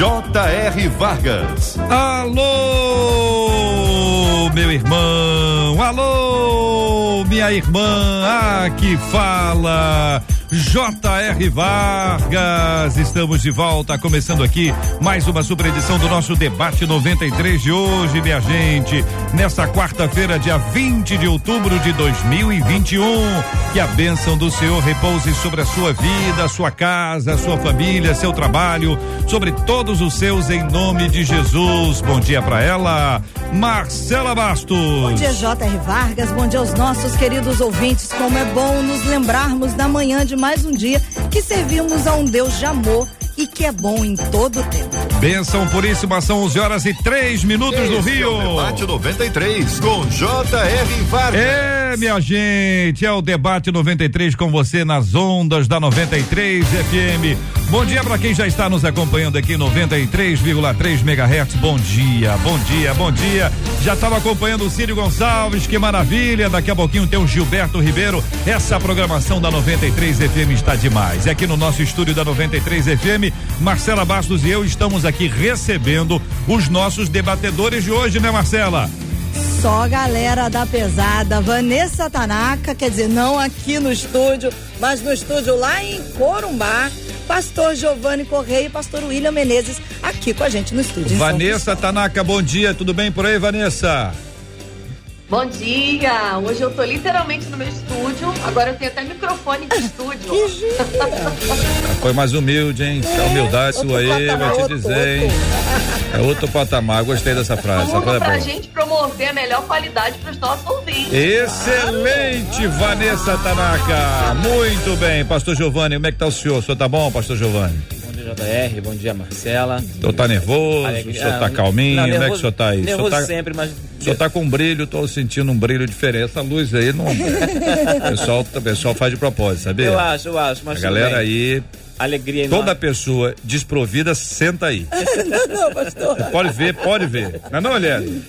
J.R. Vargas. Alô, meu irmão. Alô, minha irmã. Ah, que fala J.R. Vargas. Estamos de volta, começando aqui mais uma super edição do nosso debate 93 de hoje, minha gente. Nesta quarta-feira, dia 20 de outubro de 2021. Que a bênção do Senhor repouse sobre a sua vida, sua casa, sua família, seu trabalho, sobre todos os seus, em nome de Jesus. Bom dia para ela, Marcela Bastos. Bom dia, J.R. Vargas. Bom dia aos nossos queridos ouvintes. Como é bom nos lembrarmos da manhã de mais um dia que servimos a um Deus de amor e que é bom em todo o tempo. Benção puríssima, são 11 horas e 3 minutos Esse do Rio. É o debate 93 com J.R. Vargas. É, minha gente, é o debate 93 com você nas ondas da 93 FM. Bom dia para quem já está nos acompanhando aqui 93,3 MHz. Bom dia, bom dia, bom dia. Já estava acompanhando o Círio Gonçalves, que maravilha. Daqui a pouquinho tem o Gilberto Ribeiro. Essa programação da 93 FM está demais. É aqui no nosso estúdio da 93 FM, Marcela Bastos e eu estamos aqui recebendo os nossos debatedores de hoje, né, Marcela? Só galera da pesada, Vanessa Tanaka, quer dizer, não aqui no estúdio, mas no estúdio lá em Corumbá. Pastor Giovanni Correia e Pastor William Menezes aqui com a gente no estúdio. Vanessa Tanaka, bom dia, tudo bem por aí, Vanessa? Bom dia! Hoje eu tô literalmente no meu estúdio. Agora eu tenho até microfone de estúdio. Foi mais humilde, hein? A humildade Outro sua aí, patamar, vou te outro, dizer, hein? É outro patamar, gostei dessa frase. Essa Tudo frase é pra boa. gente promover a melhor qualidade pros nossos ouvintes. Excelente, Vanessa Tanaka. Muito bem, Pastor Giovanni, como é que tá o senhor? O senhor tá bom, Pastor Giovanni? Bom dia, JR. Bom dia, Marcela. O senhor tá nervoso? O senhor tá Ah, calminho? não, como é que o nervoso- senhor tá aí? Nervoso tá, sempre, mas. O senhor tá com um brilho, tô sentindo um brilho diferente. Essa luz aí não. o, pessoal, o pessoal faz de propósito, sabia? Eu acho, eu acho, A mas. tudo galera bem. aí, Alegria toda enorme. pessoa desprovida, senta aí. Não, pastor. Pode ver, pode ver. Não, não, Eliane.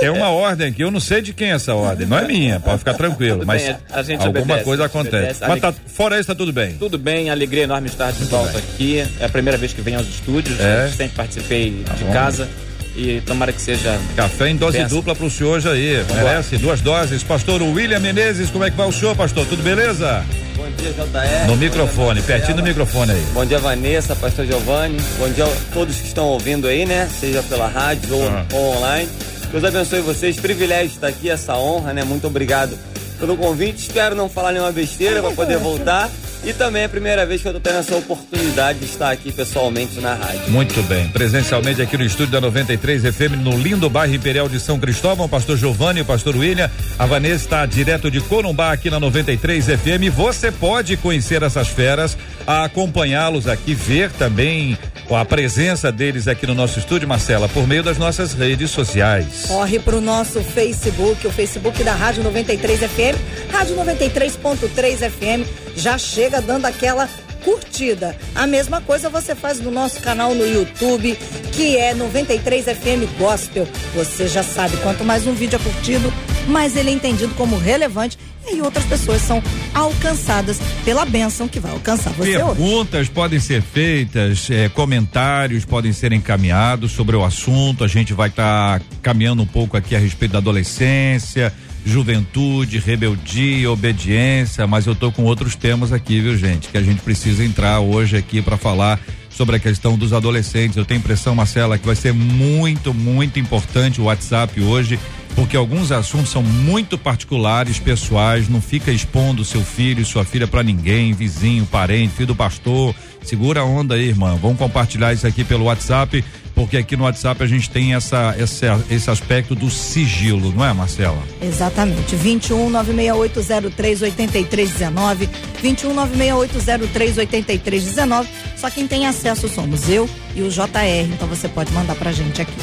Tem uma ordem aqui, eu não sei de quem é essa ordem. Não é minha, pode ficar tranquilo. Tudo Mas bem, a gente alguma obedece, coisa a gente acontece. obedece. Mas tá, fora isso, tá tudo bem. Tudo bem, alegria enorme estar de volta aqui. É a primeira vez que venho aos estúdios. É. Sempre participei de bom. casa. E tomara que seja. Café em dose dupla pro senhor hoje aí. Merece duas doses. Pastor William Menezes, como é que vai o senhor, pastor? Tudo beleza? Bom dia, JR. No microfone, pertinho do microfone aí. Bom dia, Vanessa, Pastor Giovanni. Bom dia a todos que estão ouvindo aí, né? Seja pela rádio ou, Ah. ou online. Deus abençoe vocês. Privilégio estar aqui, essa honra, né? Muito obrigado pelo convite. Espero não falar nenhuma besteira para poder voltar. E também é a primeira vez que eu tô tendo essa oportunidade de estar aqui pessoalmente na rádio. Muito bem. Presencialmente aqui no estúdio da 93 FM, no lindo bairro Imperial de São Cristóvão, pastor Giovanni, o pastor William. A Vanessa está direto de Corumbá aqui na 93 FM. Você pode conhecer essas feras, acompanhá-los aqui, ver também a presença deles aqui no nosso estúdio, Marcela, por meio das nossas redes sociais. Corre pro nosso Facebook, o Facebook da Rádio 93 FM, Rádio 93.3 FM. Já chega dando aquela curtida. A mesma coisa você faz no nosso canal no YouTube, que é 93 FM Gospel. Você já sabe, quanto mais um vídeo é curtido, mais ele é entendido como relevante e outras pessoas são alcançadas pela bênção que vai alcançar você hoje. Perguntas podem ser feitas, eh, comentários podem ser encaminhados sobre o assunto. A gente vai estar caminhando um pouco aqui a respeito da adolescência, juventude, rebeldia, obediência, mas eu tô com outros temas aqui, viu, gente? Que a gente precisa entrar hoje aqui para falar sobre a questão dos adolescentes. Eu tenho impressão, Marcela, que vai ser muito, muito importante o WhatsApp hoje, porque alguns assuntos são muito particulares, pessoais, não fica expondo seu filho sua filha para ninguém, vizinho, parente, filho do pastor. Segura a onda aí, irmão. Vamos compartilhar isso aqui pelo WhatsApp, porque aqui no WhatsApp a gente tem essa, essa esse aspecto do sigilo, não é, Marcela? Exatamente. 21 96803 8319. 21 96803 8319. Só quem tem acesso somos eu e o JR. Então você pode mandar pra gente aqui.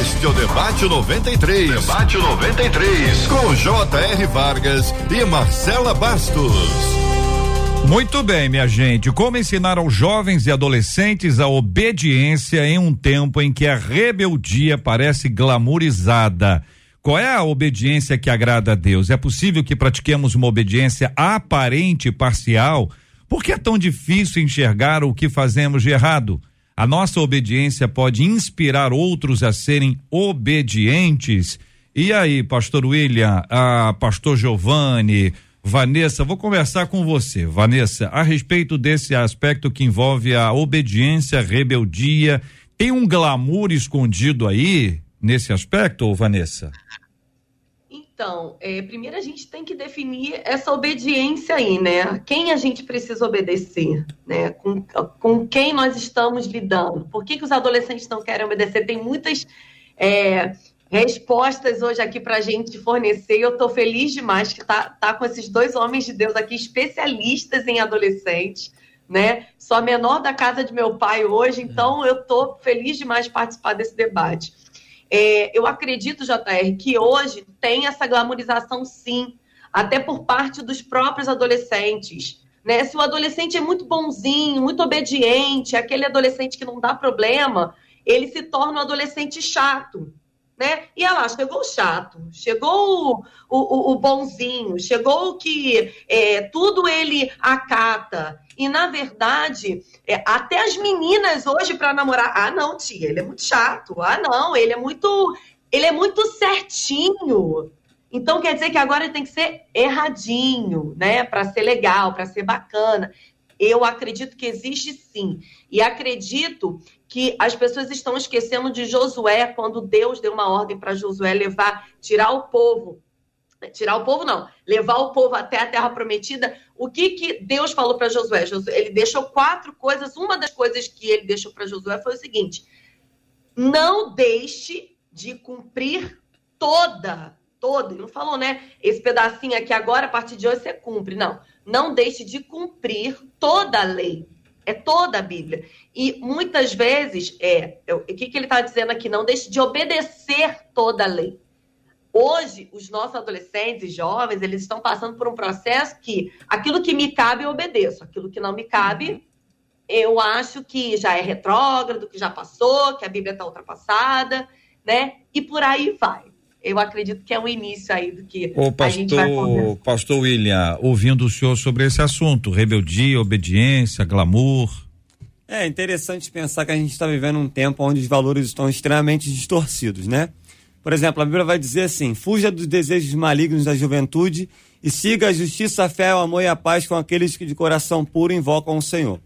Este é o Debate 93. Debate 93. Com J.R. Vargas e Marcela Bastos. Muito bem, minha gente. Como ensinar aos jovens e adolescentes a obediência em um tempo em que a rebeldia parece glamourizada? Qual é a obediência que agrada a Deus? É possível que pratiquemos uma obediência aparente e parcial? Por que é tão difícil enxergar o que fazemos de errado? A nossa obediência pode inspirar outros a serem obedientes. E aí, pastor William, a pastor Giovanni, Vanessa, vou conversar com você, Vanessa, a respeito desse aspecto que envolve a obediência, a rebeldia. Tem um glamour escondido aí nesse aspecto, Vanessa? Então, é, primeiro a gente tem que definir essa obediência aí, né? Quem a gente precisa obedecer, né? Com, com quem nós estamos lidando? Por que, que os adolescentes não querem obedecer? Tem muitas é, respostas hoje aqui para a gente fornecer. Eu estou feliz demais que tá, tá com esses dois homens de Deus aqui, especialistas em adolescentes, né? Sou a menor da casa de meu pai hoje, então eu estou feliz demais de participar desse debate. É, eu acredito, JR, que hoje tem essa glamorização sim, até por parte dos próprios adolescentes. Né? Se o adolescente é muito bonzinho, muito obediente, aquele adolescente que não dá problema, ele se torna um adolescente chato. Né? E lá, chegou o chato, chegou o, o, o bonzinho, chegou o que é, tudo ele acata. E, na verdade, é, até as meninas hoje para namorar, ah, não, tia, ele é muito chato. Ah, não, ele é muito. Ele é muito certinho. Então quer dizer que agora ele tem que ser erradinho, né? Para ser legal, para ser bacana. Eu acredito que existe sim. E acredito que as pessoas estão esquecendo de Josué, quando Deus deu uma ordem para Josué levar, tirar o povo tirar o povo não, levar o povo até a terra prometida. O que que Deus falou para Josué? Ele deixou quatro coisas. Uma das coisas que ele deixou para Josué foi o seguinte: não deixe de cumprir toda, toda. Ele não falou, né? Esse pedacinho aqui agora a partir de hoje você cumpre. Não, não deixe de cumprir toda a lei. É toda a Bíblia. E muitas vezes, é, o que, que ele está dizendo aqui? Não deixe de obedecer toda a lei. Hoje, os nossos adolescentes e jovens, eles estão passando por um processo que aquilo que me cabe eu obedeço, aquilo que não me cabe, eu acho que já é retrógrado, que já passou, que a Bíblia está ultrapassada, né? E por aí vai. Eu acredito que é o início aí do que o pastor, a gente vai conversar. Pastor William, ouvindo o senhor sobre esse assunto, rebeldia, obediência, glamour. É interessante pensar que a gente está vivendo um tempo onde os valores estão extremamente distorcidos, né? Por exemplo, a Bíblia vai dizer assim: fuja dos desejos malignos da juventude e siga a justiça, a fé, o amor e a paz com aqueles que de coração puro invocam o Senhor.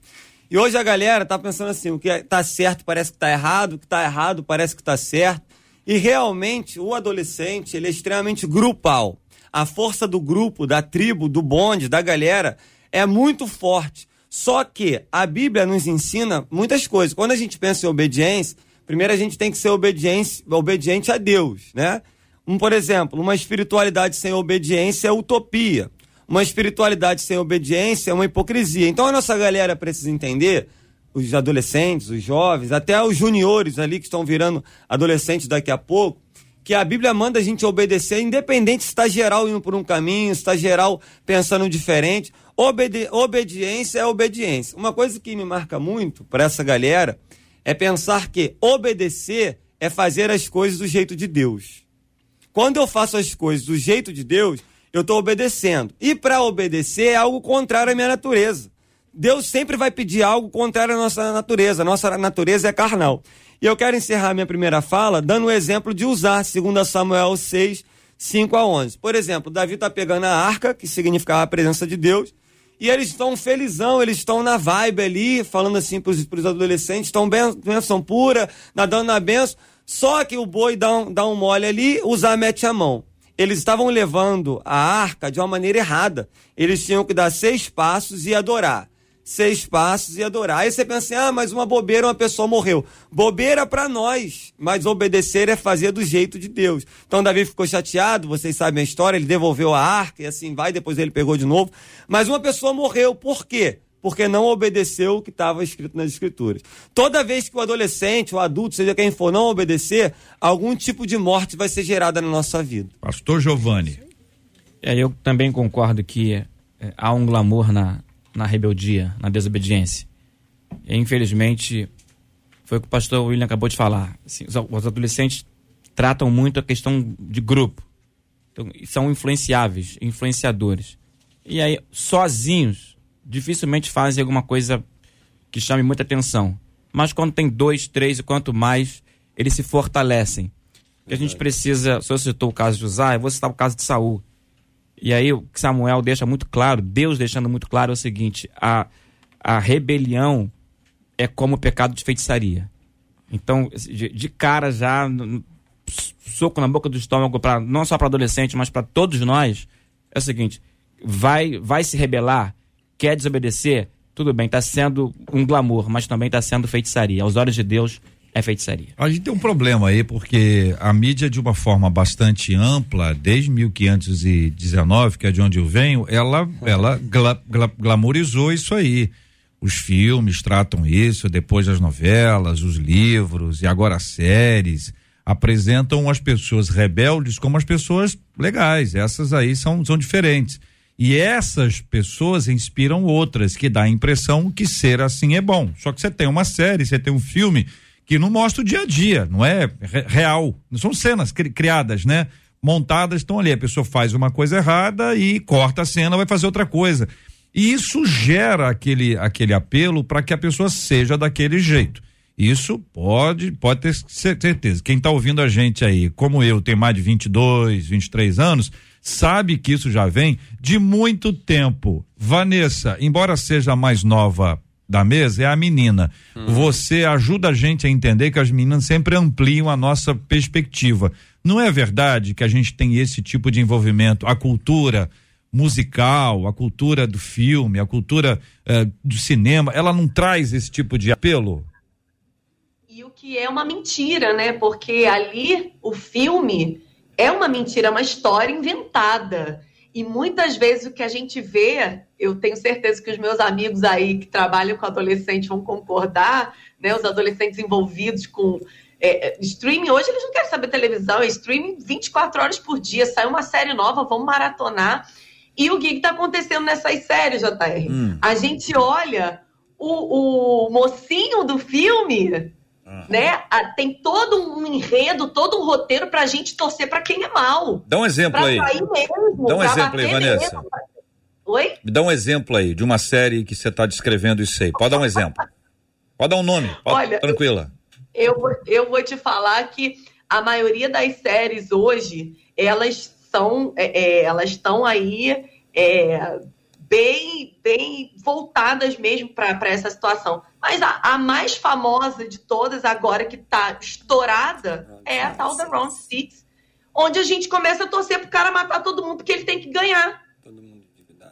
E hoje a galera tá pensando assim: o que tá certo parece que tá errado, o que tá errado parece que tá certo. E realmente o adolescente ele é extremamente grupal. A força do grupo, da tribo, do bonde, da galera é muito forte. Só que a Bíblia nos ensina muitas coisas. Quando a gente pensa em obediência, primeiro a gente tem que ser obediente, obediente a Deus, né? Um, por exemplo, uma espiritualidade sem obediência é utopia. Uma espiritualidade sem obediência é uma hipocrisia. Então a nossa galera precisa entender, os adolescentes, os jovens, até os juniores ali que estão virando adolescentes daqui a pouco, que a Bíblia manda a gente obedecer, independente se está geral indo por um caminho, se está geral pensando diferente. Obedi obediência é obediência. Uma coisa que me marca muito para essa galera é pensar que obedecer é fazer as coisas do jeito de Deus. Quando eu faço as coisas do jeito de Deus, eu estou obedecendo. E para obedecer é algo contrário à minha natureza. Deus sempre vai pedir algo contrário à nossa natureza. Nossa natureza é carnal. E eu quero encerrar minha primeira fala dando o exemplo de usar 2 Samuel 6, 5 a 11. Por exemplo, Davi está pegando a arca, que significava a presença de Deus, e eles estão felizão, eles estão na vibe ali, falando assim para os adolescentes, estão benção pura, nadando na benção. Só que o boi dá um, dá um mole ali, usar mete a mão. Eles estavam levando a arca de uma maneira errada. Eles tinham que dar seis passos e adorar seis passos e adorar. Aí você pensa assim, ah, mas uma bobeira, uma pessoa morreu. Bobeira para nós, mas obedecer é fazer do jeito de Deus. Então Davi ficou chateado, vocês sabem a história, ele devolveu a arca e assim vai, depois ele pegou de novo. Mas uma pessoa morreu, por quê? porque não obedeceu o que estava escrito nas escrituras. Toda vez que o adolescente, o adulto, seja quem for, não obedecer, algum tipo de morte vai ser gerada na nossa vida. Pastor Giovanni. É, eu também concordo que é, há um glamour na, na rebeldia, na desobediência. E, infelizmente, foi o que o pastor William acabou de falar. Assim, os, os adolescentes tratam muito a questão de grupo. Então, são influenciáveis, influenciadores. E aí, sozinhos, dificilmente fazem alguma coisa que chame muita atenção. Mas quando tem dois, três e quanto mais, eles se fortalecem. E a gente precisa, o senhor citou o caso de Uzá, eu vou citar o caso de Saul. E aí o Samuel deixa muito claro, Deus deixando muito claro é o seguinte, a, a rebelião é como o pecado de feitiçaria. Então, de, de cara já, soco na boca do estômago, pra, não só para adolescente, mas para todos nós, é o seguinte: vai, vai se rebelar, quer desobedecer, tudo bem, está sendo um glamour, mas também está sendo feitiçaria. Aos olhos de Deus, é feitiçaria. A gente tem um problema aí, porque a mídia, de uma forma bastante ampla, desde 1519, que é de onde eu venho, ela, ela gla, gla, glamorizou isso aí. Os filmes tratam isso, depois as novelas, os livros e agora as séries apresentam as pessoas rebeldes como as pessoas legais. Essas aí são, são diferentes. E essas pessoas inspiram outras, que dá a impressão que ser assim é bom. Só que você tem uma série, você tem um filme que não mostra o dia a dia, não é real. São cenas cri criadas, né? Montadas, estão ali. A pessoa faz uma coisa errada e corta a cena, vai fazer outra coisa. E isso gera aquele, aquele apelo para que a pessoa seja daquele jeito. Isso pode, pode ter certeza. Quem está ouvindo a gente aí, como eu, tem mais de 22, 23 anos, sabe que isso já vem de muito tempo. Vanessa, embora seja mais nova da mesa, é a menina. Hum. Você ajuda a gente a entender que as meninas sempre ampliam a nossa perspectiva. Não é verdade que a gente tem esse tipo de envolvimento? A cultura musical, a cultura do filme, a cultura eh, do cinema, ela não traz esse tipo de apelo? E o que é uma mentira, né? Porque ali o filme é uma mentira, é uma história inventada. E muitas vezes o que a gente vê, eu tenho certeza que os meus amigos aí que trabalham com adolescentes vão concordar, né? Os adolescentes envolvidos com é, é streaming, hoje eles não querem saber televisão, é streaming 24 horas por dia, sai uma série nova, vamos maratonar. E o que está acontecendo nessas séries, JR? Hum. A gente olha o, o mocinho do filme né? tem todo um enredo, todo um roteiro pra gente torcer pra quem é mal. Dá um exemplo aí. Mesmo, Dá um exemplo aí, Vanessa. Mesmo. Oi? Me dá um exemplo aí de uma série que você está descrevendo isso aí. Pode dar um exemplo. Pode dar um nome. Pode, Olha, tranquila. Eu, eu vou te falar que a maioria das séries hoje, elas são, é, é, elas estão aí é, bem, bem voltadas mesmo para essa situação. Mas a, a, mais famosa de todas agora que está estourada é a tal da Round Six, onde a gente começa a torcer pro cara matar todo mundo porque ele tem que ganhar.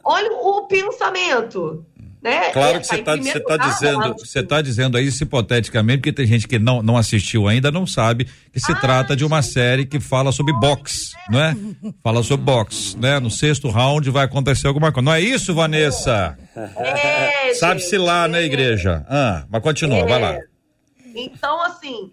Olha o pensamento. Né? Claro que você está tá dizendo, você tá dizendo aí hipoteticamente, porque tem gente que não, não assistiu ainda, não sabe que se ah, trata de uma série que fala sobre boxe, não é? Fala sobre boxe, né? No sexto round vai acontecer alguma coisa. Não é isso, Vanessa? É, Sabe-se lá, né, igreja? Ah, mas continua, é. vai lá. Então, assim,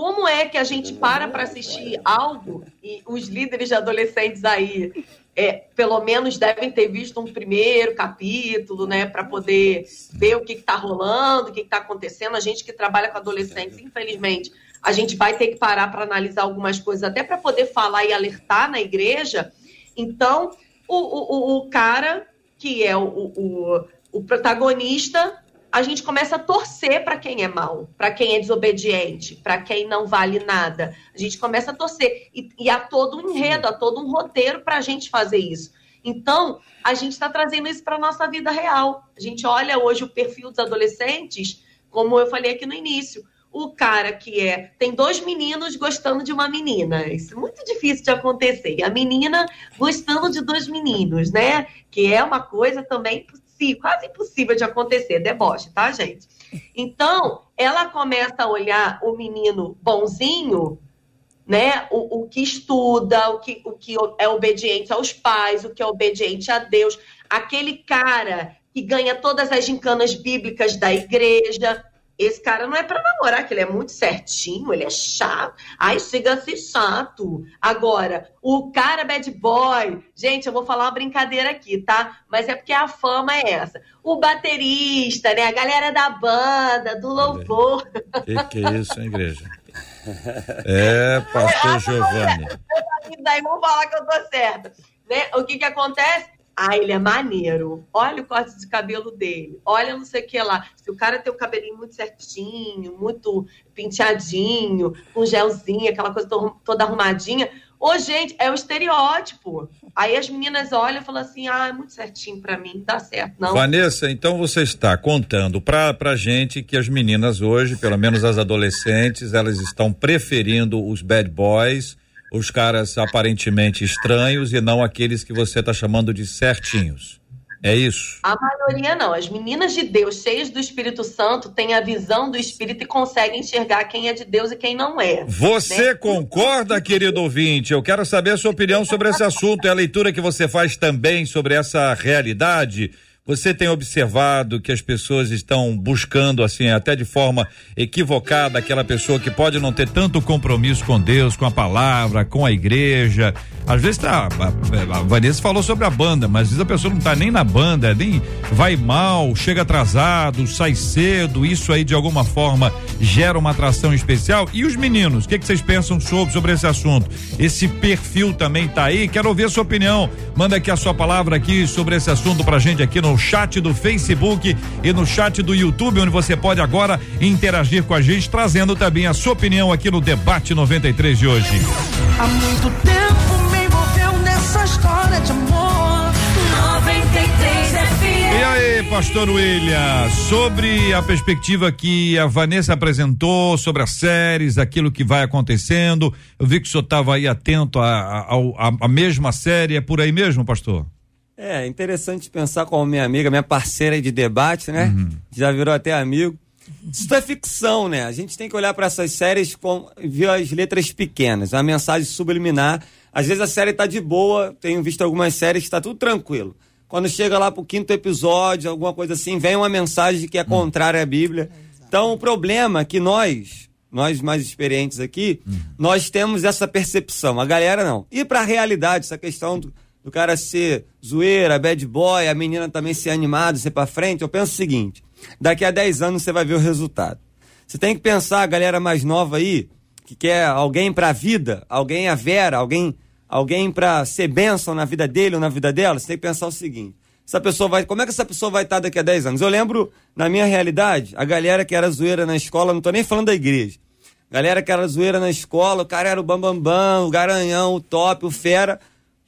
como é que a gente para para assistir algo e os líderes de adolescentes aí é, pelo menos devem ter visto um primeiro capítulo, né, para poder ver o que está rolando, o que está acontecendo. A gente que trabalha com adolescentes, infelizmente, a gente vai ter que parar para analisar algumas coisas, até para poder falar e alertar na igreja. Então, o, o, o cara que é o, o, o protagonista a gente começa a torcer para quem é mal, para quem é desobediente, para quem não vale nada. A gente começa a torcer. E, e há todo um enredo, há todo um roteiro para a gente fazer isso. Então, a gente está trazendo isso para a nossa vida real. A gente olha hoje o perfil dos adolescentes, como eu falei aqui no início. O cara que é. Tem dois meninos gostando de uma menina. Isso é muito difícil de acontecer. E a menina gostando de dois meninos, né? Que é uma coisa também impossível, quase impossível de acontecer, deboche, tá, gente? Então, ela começa a olhar o menino bonzinho, né? O, o que estuda, o que, o que é obediente aos pais, o que é obediente a Deus, aquele cara que ganha todas as gincanas bíblicas da igreja. Esse cara não é para namorar, que ele é muito certinho, ele é chato. Ai, chega a ser chato. Agora, o cara bad boy, gente, eu vou falar uma brincadeira aqui, tá? Mas é porque a fama é essa. O baterista, né? A galera da banda, do louvor. Que que é isso, hein, igreja? É, pastor Giovanni. Daí vão falar que eu tô certa. Né? O que que acontece? Ah, ele é maneiro. Olha o corte de cabelo dele. Olha não sei o que lá. Se o cara tem o cabelinho muito certinho, muito penteadinho, com gelzinho, aquela coisa toda arrumadinha. Ô, gente, é o estereótipo. Aí as meninas olham e falam assim: ah, é muito certinho para mim, dá certo. Não. Vanessa, então você está contando pra, pra gente que as meninas hoje, pelo menos as adolescentes, elas estão preferindo os bad boys os caras aparentemente estranhos e não aqueles que você está chamando de certinhos. É isso? A maioria não. As meninas de Deus, cheias do Espírito Santo, têm a visão do Espírito e conseguem enxergar quem é de Deus e quem não é. Você né? concorda, querido ouvinte? Eu quero saber a sua opinião sobre esse assunto. É a leitura que você faz também sobre essa realidade? Você tem observado que as pessoas estão buscando, assim, até de forma equivocada, aquela pessoa que pode não ter tanto compromisso com Deus, com a palavra, com a igreja. Às vezes tá. A, a Vanessa falou sobre a banda, mas às vezes a pessoa não tá nem na banda, nem vai mal, chega atrasado, sai cedo. Isso aí de alguma forma gera uma atração especial. E os meninos, o que, que vocês pensam sobre, sobre esse assunto? Esse perfil também tá aí. Quero ouvir a sua opinião. Manda aqui a sua palavra aqui sobre esse assunto pra gente aqui no chat do Facebook e no chat do YouTube, onde você pode agora interagir com a gente, trazendo também a sua opinião aqui no Debate 93 de hoje. Há muito tempo me envolveu nessa história de amor. 93 E aí, pastor William, sobre a perspectiva que a Vanessa apresentou, sobre as séries, aquilo que vai acontecendo, eu vi que o senhor estava aí atento à mesma série, é por aí mesmo, pastor? É, interessante pensar como minha amiga, minha parceira de debate, né? Uhum. Já virou até amigo. Isso é ficção, né? A gente tem que olhar para essas séries com ver as letras pequenas, a mensagem subliminar. Às vezes a série tá de boa, tenho visto algumas séries que tá tudo tranquilo. Quando chega lá pro quinto episódio, alguma coisa assim, vem uma mensagem que é contrária à Bíblia. Então o problema é que nós, nós mais experientes aqui, uhum. nós temos essa percepção, a galera não. E para a realidade, essa questão do do cara ser zoeira, bad boy, a menina também ser animada, ser pra frente, eu penso o seguinte: daqui a 10 anos você vai ver o resultado. Você tem que pensar, a galera mais nova aí, que quer alguém pra vida, alguém a vera, alguém, alguém pra ser bênção na vida dele ou na vida dela, você tem que pensar o seguinte. Essa pessoa vai, como é que essa pessoa vai estar daqui a 10 anos? Eu lembro, na minha realidade, a galera que era zoeira na escola, não tô nem falando da igreja. Galera que era zoeira na escola, o cara era o bambambam, bam, bam, o garanhão, o top, o fera.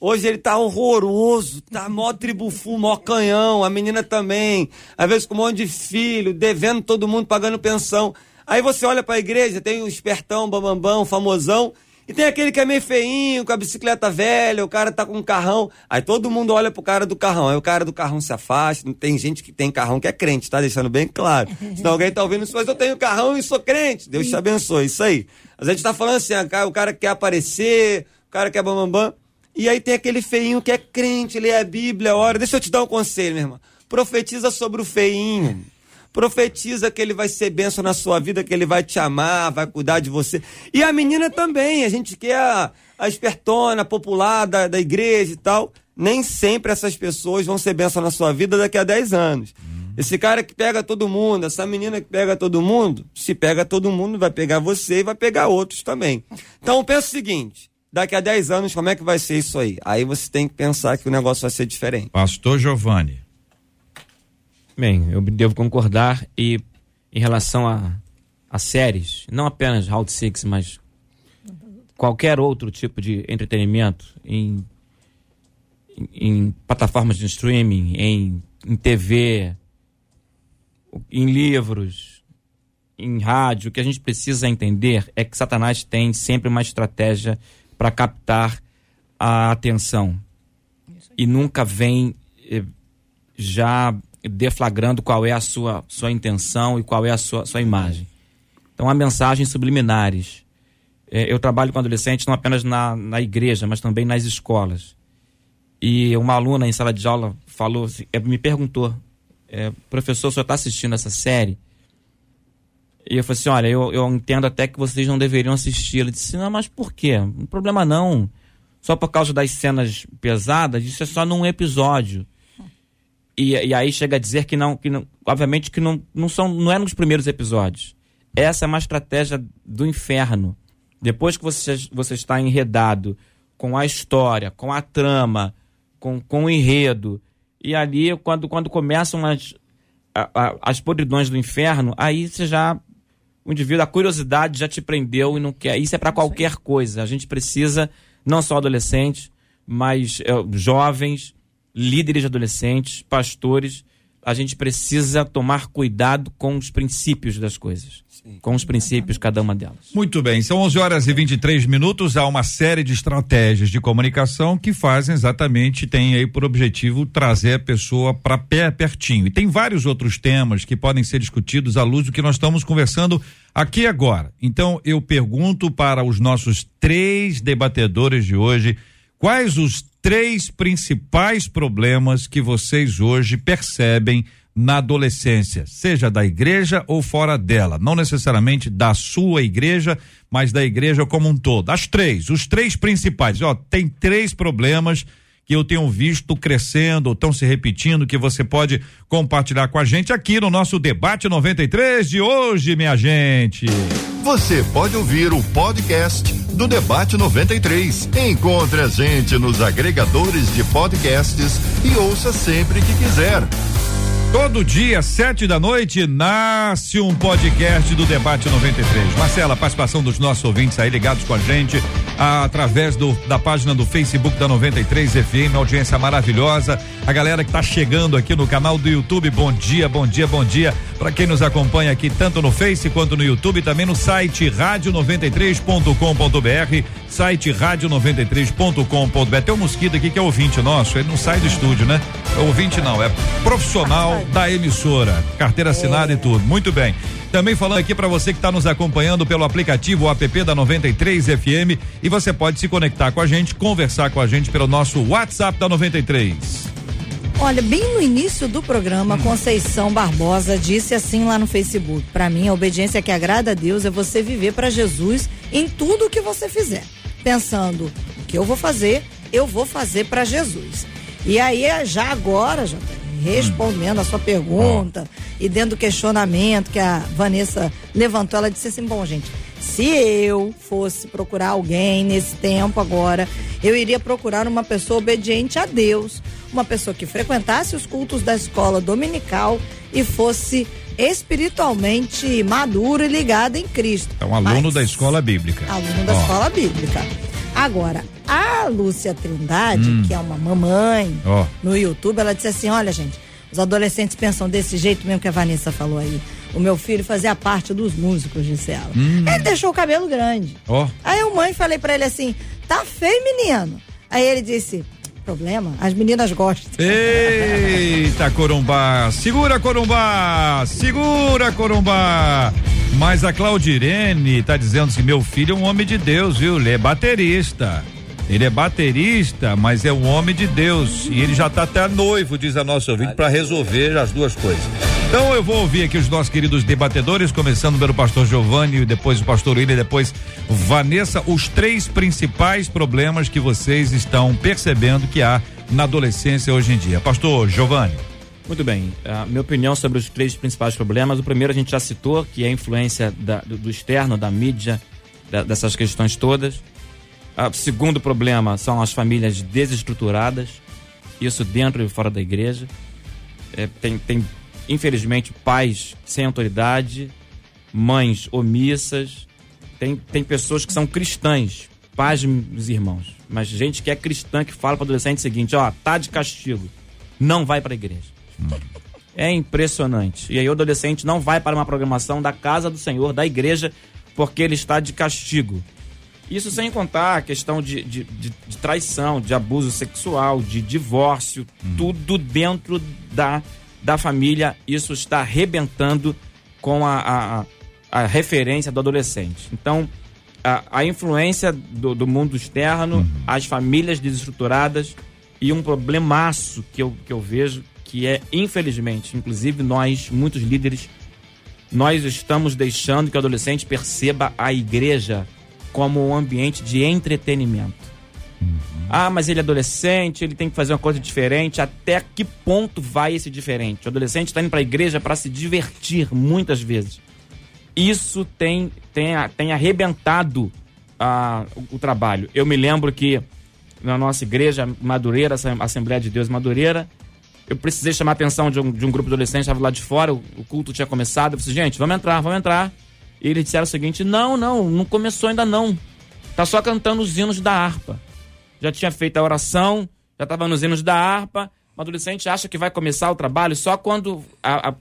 Hoje ele tá horroroso, tá mó tribufu, mó canhão, a menina também, às vezes com um monte de filho, devendo todo mundo, pagando pensão. Aí você olha pra igreja, tem o espertão, bambambão, famosão, e tem aquele que é meio feinho, com a bicicleta velha, o cara tá com um carrão. Aí todo mundo olha pro cara do carrão. Aí o cara do carrão se afasta. Tem gente que tem carrão que é crente, tá deixando bem claro. Se alguém tá ouvindo isso, mas eu tenho carrão e sou crente. Deus te abençoe. Isso aí. A gente tá falando assim, o cara quer aparecer, o cara quer bambambam. E aí tem aquele feinho que é crente, lê a Bíblia, ora. Deixa eu te dar um conselho, minha irmã. Profetiza sobre o feinho. Profetiza que ele vai ser benção na sua vida, que ele vai te amar, vai cuidar de você. E a menina também, a gente quer a, a espertona, popular da, da igreja e tal. Nem sempre essas pessoas vão ser benção na sua vida daqui a 10 anos. Esse cara que pega todo mundo, essa menina que pega todo mundo, se pega todo mundo, vai pegar você e vai pegar outros também. Então pensa o seguinte: daqui a 10 anos, como é que vai ser isso aí? Aí você tem que pensar que o negócio vai ser diferente. Pastor Giovanni. Bem, eu devo concordar e em relação a, a séries, não apenas Round Six, mas qualquer outro tipo de entretenimento em, em, em plataformas de streaming, em, em TV, em livros, em rádio, o que a gente precisa entender é que Satanás tem sempre uma estratégia para captar a atenção e nunca vem eh, já deflagrando qual é a sua, sua intenção e qual é a sua, sua imagem. Então, há mensagens subliminares. Eh, eu trabalho com adolescentes não apenas na, na igreja, mas também nas escolas. E uma aluna em sala de aula falou, assim, eh, me perguntou, professor, o senhor está assistindo essa série? E eu falei assim, olha, eu, eu entendo até que vocês não deveriam assistir. Ele disse, não, mas por quê? Não problema não. Só por causa das cenas pesadas, isso é só num episódio. E, e aí chega a dizer que não, que não obviamente que não, não são, não é nos primeiros episódios. Essa é uma estratégia do inferno. Depois que você, você está enredado com a história, com a trama, com, com o enredo, e ali, quando, quando começam as, a, a, as podridões do inferno, aí você já. O indivíduo, a curiosidade já te prendeu e não quer. Isso é para qualquer coisa. A gente precisa, não só adolescentes, mas é, jovens, líderes de adolescentes, pastores, a gente precisa tomar cuidado com os princípios das coisas. Sim. Com os princípios, cada uma delas. Muito bem, são 11 horas e 23 minutos. Há uma série de estratégias de comunicação que fazem exatamente, tem aí por objetivo trazer a pessoa para pé pertinho. E tem vários outros temas que podem ser discutidos à luz do que nós estamos conversando aqui agora. Então, eu pergunto para os nossos três debatedores de hoje quais os três principais problemas que vocês hoje percebem na adolescência, seja da igreja ou fora dela, não necessariamente da sua igreja, mas da igreja como um todo. As três, os três principais. Ó, tem três problemas que eu tenho visto crescendo estão se repetindo que você pode compartilhar com a gente aqui no nosso debate 93 de hoje, minha gente. Você pode ouvir o podcast do Debate 93. Encontre a gente nos agregadores de podcasts e ouça sempre que quiser. Todo dia, sete da noite, nasce um podcast do Debate 93. Marcela, participação dos nossos ouvintes aí ligados com a gente através do, da página do Facebook da 93 FM, audiência maravilhosa. A galera que tá chegando aqui no canal do YouTube, bom dia, bom dia, bom dia. Para quem nos acompanha aqui tanto no Face quanto no YouTube, também no site rádio93.com.br, site rádio93.com.br. Tem um mosquito aqui que é ouvinte nosso, ele não sai do estúdio, né? É ouvinte não, é profissional da emissora, carteira assinada e tudo. Muito bem. Também falando aqui para você que está nos acompanhando pelo aplicativo app da 93 FM e você pode se conectar com a gente, conversar com a gente pelo nosso WhatsApp da 93. Olha, bem no início do programa, Conceição Barbosa disse assim lá no Facebook: para mim, a obediência que agrada a Deus é você viver para Jesus em tudo o que você fizer, pensando o que eu vou fazer, eu vou fazer para Jesus. E aí, já agora, já respondendo a sua pergunta e dentro do questionamento que a Vanessa levantou, ela disse assim: bom, gente, se eu fosse procurar alguém nesse tempo agora, eu iria procurar uma pessoa obediente a Deus, uma pessoa que frequentasse os cultos da escola dominical e fosse espiritualmente maduro e ligado em Cristo. É um aluno Mas, da escola bíblica. Aluno da escola bíblica. Agora, a Lúcia Trindade, hum. que é uma mamãe, oh. no YouTube, ela disse assim: olha, gente, os adolescentes pensam desse jeito mesmo que a Vanessa falou aí. O meu filho fazia parte dos músicos, disse ela. Hum. Ele deixou o cabelo grande. Oh. Aí eu, mãe, falei para ele assim: tá feio, menino. Aí ele disse: problema, as meninas gostam. Eita, Corumbá! Segura, Corumbá! Segura, Corumbá! Mas a Claudirene está dizendo assim: meu filho é um homem de Deus, viu? Ele é baterista. Ele é baterista, mas é um homem de Deus. E ele já está até noivo, diz a nossa ouvinte, para resolver as duas coisas. Então eu vou ouvir aqui os nossos queridos debatedores, começando pelo pastor Giovanni, depois o pastor William, depois Vanessa, os três principais problemas que vocês estão percebendo que há na adolescência hoje em dia. Pastor Giovanni. Muito bem. A minha opinião sobre os três principais problemas. O primeiro a gente já citou, que é a influência da, do, do, externo, da mídia, da, dessas questões todas. O segundo problema são as famílias desestruturadas, isso dentro e fora da igreja. É, tem, tem, infelizmente, pais sem autoridade, mães omissas. Tem, tem pessoas que são cristãs, pais dos irmãos, mas gente que é cristã que fala para o adolescente o seguinte: ó, tá de castigo, não vai para a igreja. É impressionante. E aí o adolescente não vai para uma programação da casa do Senhor, da igreja, porque ele está de castigo. Isso sem contar a questão de, de, de, de traição, de abuso sexual, de divórcio, hum. tudo dentro da, da família. Isso está arrebentando com a, a, a referência do adolescente. Então, a, a influência do, do, mundo externo, uhum. as famílias desestruturadas e um problemaço que eu, que eu vejo que é, infelizmente, inclusive nós, muitos líderes, nós estamos deixando que o adolescente perceba a igreja como um ambiente de entretenimento. Uhum. Ah, mas ele é adolescente, ele tem que fazer uma coisa diferente. Até que ponto vai esse diferente? O adolescente está indo para a igreja para se divertir muitas vezes. Isso tem, tem, tem arrebentado ah, o, o trabalho. Eu me lembro que na nossa igreja Madureira, Assembleia de Deus Madureira, eu precisei chamar a atenção de um, de um grupo de adolescentes, estava lá de fora, o, o, culto tinha começado. Eu disse, gente, vamos entrar, vamos entrar. Eles disseram o seguinte: não, não, não começou ainda não. Tá só cantando os hinos da harpa. Já tinha feito a oração, já estava nos hinos da harpa. O adolescente acha que vai começar o trabalho só quando a, a,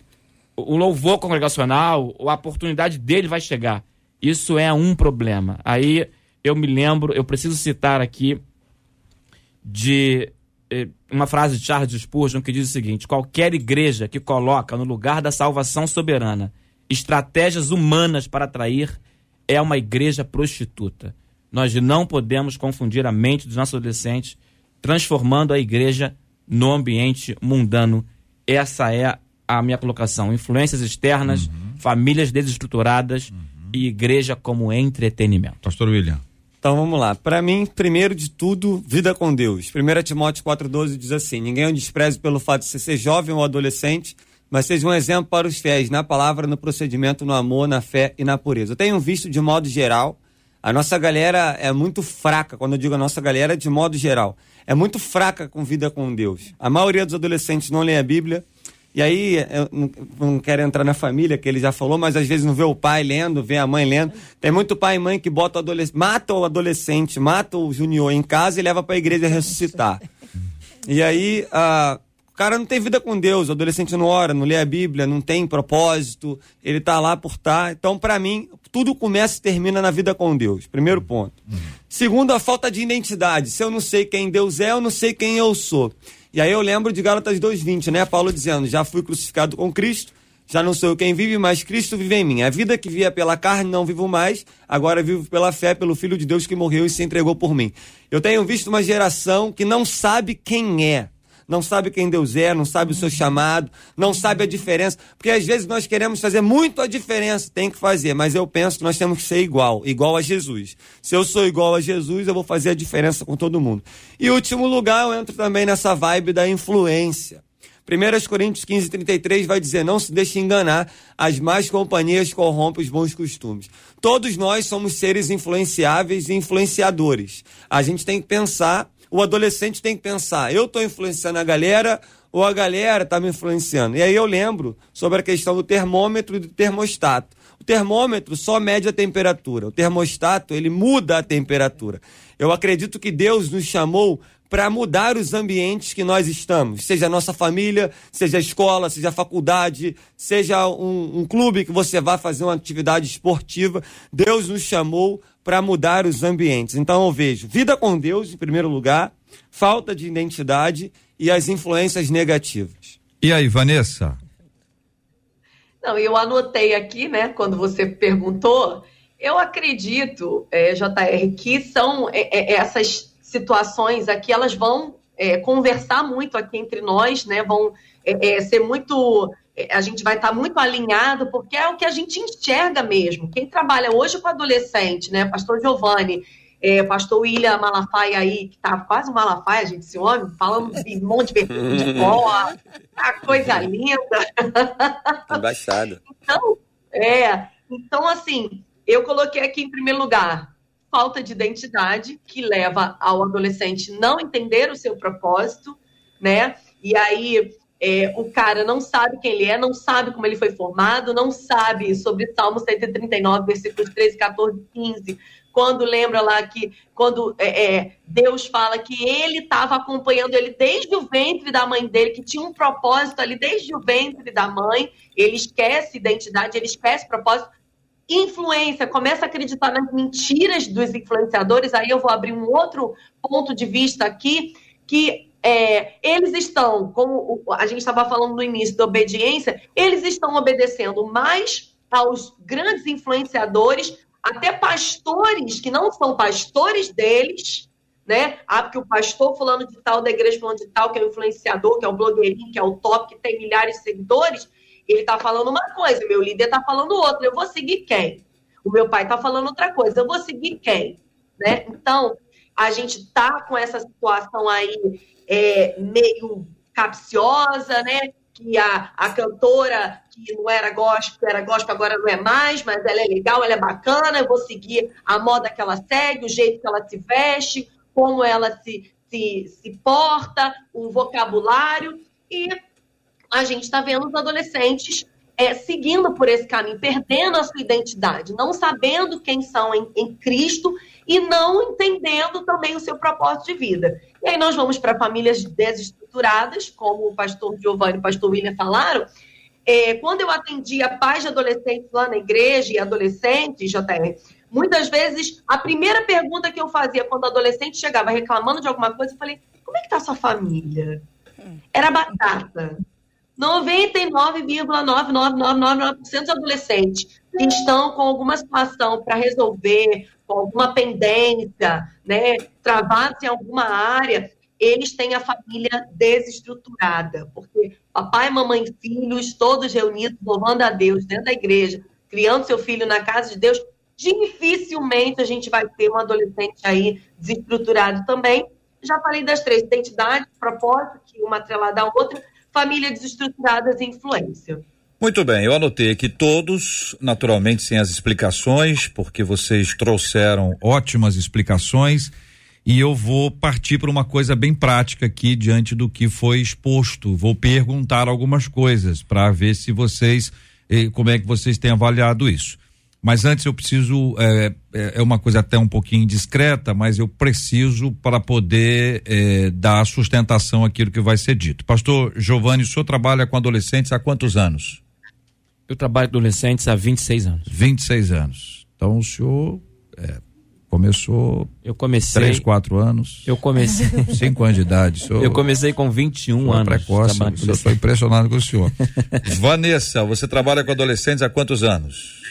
o louvor congregacional, a oportunidade dele vai chegar. Isso é um problema. Aí eu me lembro, eu preciso citar aqui de eh, uma frase de Charles Spurgeon que diz o seguinte: qualquer igreja que coloca no lugar da salvação soberana estratégias humanas para atrair é uma igreja prostituta. Nós não podemos confundir a mente dos nossos adolescentes, transformando a igreja no ambiente mundano. Essa é a minha colocação. Influências externas, uhum. famílias desestruturadas uhum. e igreja como entretenimento. Pastor William. Então vamos lá. Para mim, primeiro de tudo, vida com Deus. 1 Timóteo 4,12 diz assim: Ninguém é um despreze pelo fato de você ser jovem ou adolescente, mas seja um exemplo para os fiéis na palavra, no procedimento, no amor, na fé e na pureza. Eu tenho visto de modo geral, a nossa galera é muito fraca, quando eu digo a nossa galera, de modo geral, é muito fraca com vida com Deus. A maioria dos adolescentes não lê a Bíblia, e aí, eu não, quero entrar na família, que ele já falou, mas às vezes não vê o pai lendo, vê a mãe lendo. Tem muito pai e mãe que bota o adolescente, mata o adolescente, mata o junior em casa e leva para a igreja ressuscitar. E aí, o cara não tem vida com Deus, o adolescente não ora, não lê a Bíblia, não tem propósito, ele tá lá por. Tá. Então, para mim, tudo começa e termina na vida com Deus. Primeiro ponto. Segundo, a falta de identidade. Se eu não sei quem Deus é, eu não sei quem eu sou. E aí eu lembro de Gálatas 2,20, né? Paulo dizendo: Já fui crucificado com Cristo, já não sou eu quem vive, mas Cristo vive em mim. A vida que via pela carne não vivo mais, agora vivo pela fé, pelo Filho de Deus que morreu e se entregou por mim. Eu tenho visto uma geração que não sabe quem é não sabe quem Deus é, não sabe o seu chamado, não sabe a diferença. Porque às vezes nós queremos fazer muito a diferença, tem que fazer, mas eu penso que nós temos que ser igual, igual a Jesus. Se eu sou igual a Jesus, eu vou fazer a diferença com todo mundo. E último lugar, eu entro também nessa vibe da influência. 1 Coríntios 15, 33 vai dizer: Não se deixe enganar, as más companhias corrompem os bons costumes. Todos nós somos seres influenciáveis e influenciadores. A gente tem que pensar o adolescente tem que pensar: eu estou influenciando a galera ou a galera está me influenciando? E aí eu lembro sobre a questão do termômetro e do termostato. O termômetro só mede a temperatura, o termostato ele muda a temperatura. Eu acredito que Deus nos chamou para mudar os ambientes que nós estamos, seja a nossa família, seja a escola, seja a faculdade, seja um, um clube que você vá fazer uma atividade esportiva. Deus nos chamou para mudar os ambientes. Então eu vejo vida com Deus, em primeiro lugar, falta de identidade e as influências negativas. E aí, Vanessa? Não, eu anotei aqui, né, quando você perguntou, eu acredito, é, JR, que são é, é, essas situações aqui, elas vão é, conversar muito aqui entre nós, né, vão é, é, ser muito a gente vai estar muito alinhado, porque é o que a gente enxerga mesmo. Quem trabalha hoje com adolescente, né? Pastor Giovanni, é, pastor William Malafaia aí, que tá quase um Malafaia, gente, esse homem, falando de um monte de de bola, a coisa linda. Embaixada. Então, é, então, assim, eu coloquei aqui em primeiro lugar falta de identidade, que leva ao adolescente não entender o seu propósito, né? E aí é, o cara não sabe quem ele é, não sabe como ele foi formado, não sabe sobre Salmo 139, versículos 13, 14, 15, quando lembra lá que quando é, é, Deus fala que ele estava acompanhando ele desde o ventre da mãe dele, que tinha um propósito ali desde o ventre da mãe, ele esquece identidade, ele esquece propósito. Influência, começa a acreditar nas mentiras dos influenciadores. Aí eu vou abrir um outro ponto de vista aqui, que é, eles estão, como a gente estava falando no início da obediência, eles estão obedecendo mais aos grandes influenciadores, até pastores que não são pastores deles, né? Ah, porque o pastor falando de tal, da igreja falando de tal, que é o influenciador, que é o blogueirinho, que é o top, que tem milhares de seguidores, ele tá falando uma coisa, meu líder tá falando outra. Eu vou seguir quem? O meu pai tá falando outra coisa. Eu vou seguir quem? Né? Então, a gente tá com essa situação aí é, meio capciosa, né? Que a, a cantora que não era gospel, era gospel, agora não é mais, mas ela é legal, ela é bacana, eu vou seguir a moda que ela segue, o jeito que ela se veste, como ela se, se, se porta, o vocabulário. E a gente está vendo os adolescentes é, seguindo por esse caminho, perdendo a sua identidade, não sabendo quem são em, em Cristo e não entendendo também o seu propósito de vida. E aí nós vamos para famílias desestruturadas, como o pastor Giovanni e o pastor William falaram. É, quando eu atendia pais de adolescentes lá na igreja e adolescentes, JR, muitas vezes a primeira pergunta que eu fazia quando o adolescente chegava reclamando de alguma coisa, eu falei: como é que tá a sua família? Era batata. 99,99999% dos adolescentes que estão com alguma situação para resolver, com alguma pendência, né, travados em alguma área, eles têm a família desestruturada, porque papai, mamãe, filhos, todos reunidos, louvando a Deus dentro da igreja, criando seu filho na casa de Deus, dificilmente a gente vai ter um adolescente aí desestruturado também. Já falei das três identidades, propósito, que uma atrelada à outra, família desestruturada e influência. Muito bem, eu anotei aqui todos, naturalmente sem as explicações, porque vocês trouxeram ótimas explicações e eu vou partir para uma coisa bem prática aqui diante do que foi exposto. Vou perguntar algumas coisas para ver se vocês, eh, como é que vocês têm avaliado isso. Mas antes eu preciso, é, é, é uma coisa até um pouquinho discreta, mas eu preciso para poder é, dar sustentação àquilo que vai ser dito. Pastor Giovanni, o senhor trabalha com adolescentes há quantos anos? Eu trabalho com adolescentes há 26 anos. 26 anos. Então o senhor é, começou. Eu comecei. 3, 4 anos. Eu comecei. 5 anos de idade. Senhor, eu comecei com 21 anos. Precoce, eu estou impressionado com o senhor. Vanessa, você trabalha com adolescentes há quantos anos?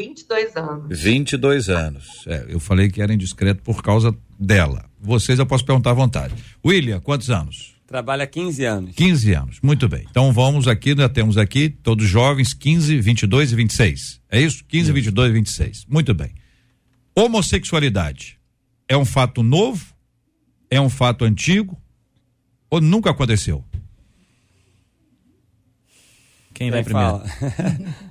22 anos. 22 anos. É, eu falei que era indiscreto por causa dela. Vocês eu posso perguntar à vontade. William, quantos anos? Trabalha 15 anos. 15 anos, muito bem. Então vamos aqui, nós temos aqui todos jovens, 15, 22 e 26. É isso? 15, isso. 22 e 26. Muito bem. Homossexualidade é um fato novo? É um fato antigo? Ou nunca aconteceu? Quem vai primeiro?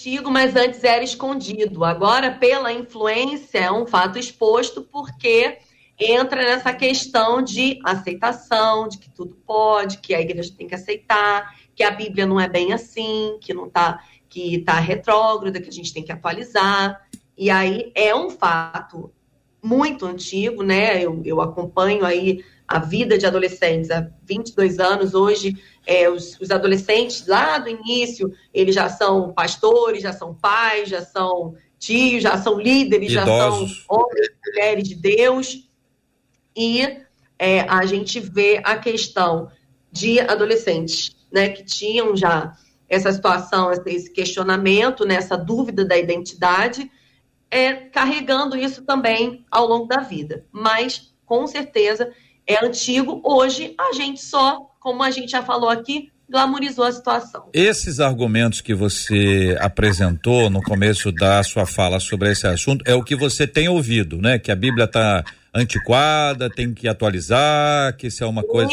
antigo, mas antes era escondido. Agora, pela influência, é um fato exposto porque entra nessa questão de aceitação, de que tudo pode, que a igreja tem que aceitar, que a Bíblia não é bem assim, que não tá que está retrógrada, que a gente tem que atualizar. E aí é um fato muito antigo, né? Eu, eu acompanho aí a vida de adolescentes há 22 anos. Hoje, é, os, os, adolescentes lá do início, eles já são pastores, já são pais, já são tios, já são líderes, Idosos. já são homens e mulheres de Deus. E é, a gente vê a questão de adolescentes né, que tinham já essa situação, esse questionamento, né, essa dúvida da identidade, é, carregando isso também ao longo da vida. Mas, com certeza, é antigo. Hoje, a gente só, como a gente já falou aqui, glamorizou a situação. Esses argumentos que você apresentou no começo da sua fala sobre esse assunto é o que você tem ouvido, né? Que a Bíblia está antiquada, tem que atualizar, que isso é uma Sim. coisa.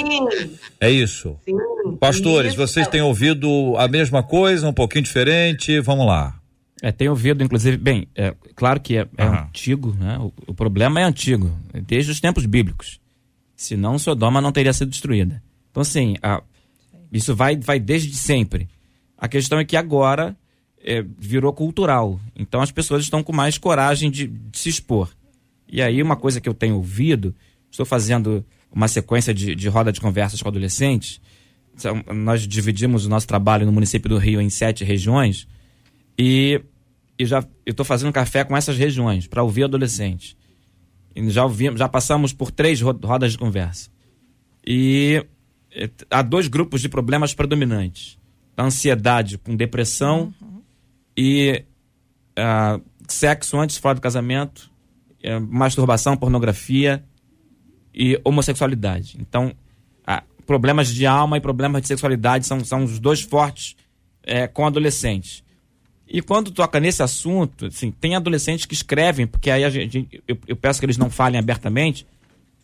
É isso. Sim. Pastores, isso. vocês têm ouvido a mesma coisa, um pouquinho diferente? Vamos lá. É, tem ouvido, inclusive, bem, é claro que é, é antigo, né? O, o, problema é antigo, desde os tempos bíblicos. Senão Sodoma não teria sido destruída. Então, assim, a, isso vai, vai desde sempre. A questão é que agora é, virou cultural. Então as pessoas estão com mais coragem de, de, se expor. E aí, uma coisa que eu tenho ouvido, estou fazendo uma sequência de, de roda de conversas com adolescentes. Nós dividimos o nosso trabalho no município do Rio em sete regiões. E, e já estou fazendo café com essas regiões para ouvir adolescentes já ouvimos, já passamos por três rodas de conversa. E há dois grupos de problemas predominantes: a ansiedade com depressão uhum. e uh, sexo antes fora do casamento, uh, masturbação, pornografia e homossexualidade. Então, ah, problemas de alma e problemas de sexualidade são, são os dois fortes é, com adolescentes. E quando toca nesse assunto, assim, tem adolescentes que escrevem, porque aí a gente, eu, eu peço que eles não falem abertamente,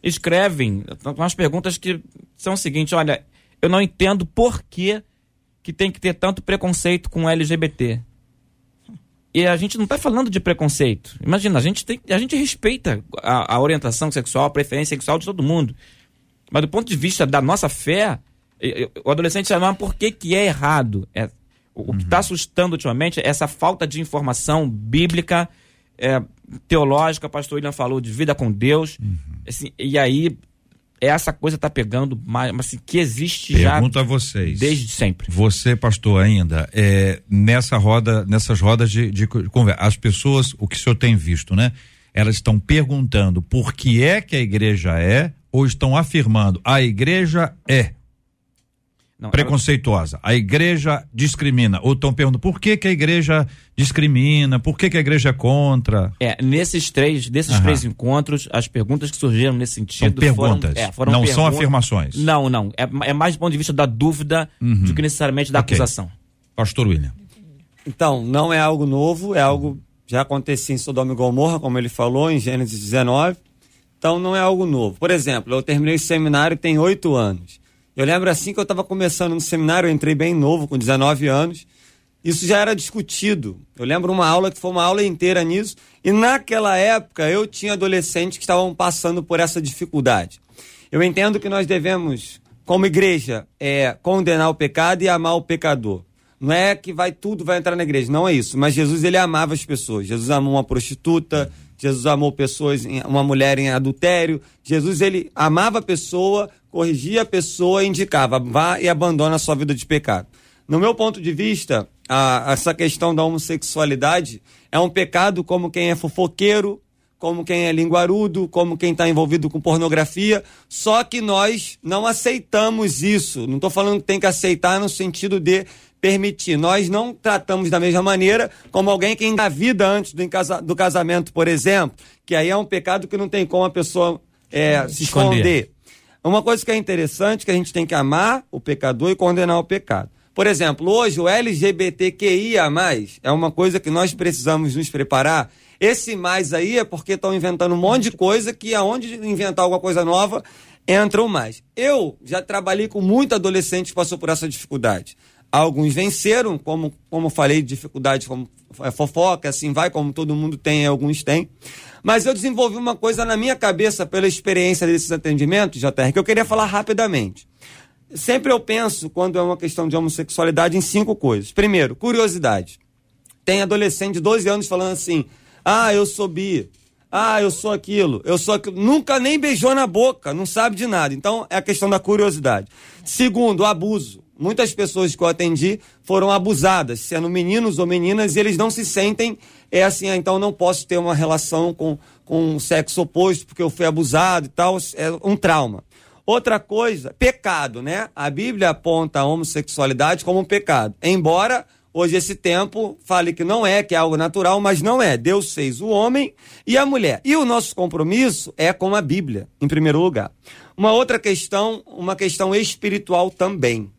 escrevem umas perguntas que são o seguinte, olha, eu não entendo por que, que tem que ter tanto preconceito com LGBT. E a gente não está falando de preconceito. Imagina, a gente, tem, a gente respeita a, a, orientação sexual, a preferência sexual de todo mundo. Mas do ponto de vista da nossa fé, o adolescente sabe por que, que é errado. É, o, uhum. que está assustando ultimamente é essa falta de informação bíblica, é, teológica, o pastor William falou de vida com Deus. Uhum. Assim, e aí essa coisa está pegando mais, assim, que existe Pergunta já. Pergunto a vocês. Desde sempre. Você, pastor, ainda, é, nessa roda, nessas rodas de, de conversa, as pessoas, o que o senhor tem visto, né? Elas estão perguntando por que é que a igreja é, ou estão afirmando a igreja é. Não, preconceituosa. A igreja discrimina. Ou estão perguntando por que, que a igreja discrimina, por que, que a igreja é contra. É, nesses três, desses três encontros, as perguntas que surgiram nesse sentido. São perguntas. Foram, é, foram não são afirmações. Não, não. É, é, mais do ponto de vista da dúvida uhum. do que necessariamente da okay. acusação. Pastor William. Então, não é algo novo, é algo já acontecia em Sodoma e Gomorra, como ele falou, em Gênesis 19. Então, não é algo novo. Por exemplo, eu terminei o seminário tem oito anos. Eu lembro assim que eu estava começando no seminário, eu entrei bem novo, com 19 anos. Isso já era discutido. Eu lembro uma aula que foi uma aula inteira nisso. E naquela época eu tinha adolescentes que estavam passando por essa dificuldade. Eu entendo que nós devemos, como igreja, é, condenar o pecado e amar o pecador. Não é que vai tudo vai entrar na igreja, não é isso. Mas Jesus ele amava as pessoas. Jesus amou uma prostituta, Jesus amou pessoas, uma mulher em adultério. Jesus ele amava a pessoa, corrigia a pessoa e indicava, vá e abandona a sua vida de pecado. No meu ponto de vista, a, essa questão da homossexualidade é um pecado como quem é fofoqueiro, como quem é linguarudo, como quem está envolvido com pornografia, só que nós não aceitamos isso. Não estou falando que tem que aceitar no sentido de permitir. Nós não tratamos da mesma maneira como alguém que engravida antes do, casamento, por exemplo, que aí é um pecado que não tem como a pessoa é, se esconder. esconder. Uma coisa que é interessante que a gente tem que amar o pecador e condenar o pecado. Por exemplo, hoje o LGBTQIA+, é uma coisa que nós precisamos nos preparar. Esse mais aí é porque estão inventando um monte de coisa que aonde inventar alguma coisa nova, entram mais. Eu já trabalhei com muito adolescente que passou por essa dificuldade. Alguns venceram, como, como falei, dificuldades como é, fofoca, assim vai, como todo mundo tem, alguns têm. Mas eu desenvolvi uma coisa na minha cabeça pela experiência desses atendimentos, JR, que eu queria falar rapidamente. Sempre eu penso, quando é uma questão de homossexualidade, em cinco coisas. Primeiro, curiosidade. Tem adolescente de 12 anos falando assim: ah, eu sou bi. Ah, eu sou aquilo, eu sou aquilo. Nunca nem beijou na boca, não sabe de nada. Então, é a questão da curiosidade. Segundo, abuso. Muitas pessoas que eu atendi foram abusadas, sendo meninos ou meninas, e eles não se sentem é assim, ah, então não posso ter uma relação com, com o sexo oposto porque eu fui abusado e tal, é um trauma. Outra coisa, pecado, né? A Bíblia aponta a homossexualidade como um pecado. Embora hoje esse tempo fale que não é, que é algo natural, mas não é. Deus fez o homem e a mulher. E o nosso compromisso é com a Bíblia, em primeiro lugar. Uma outra questão, uma questão espiritual também.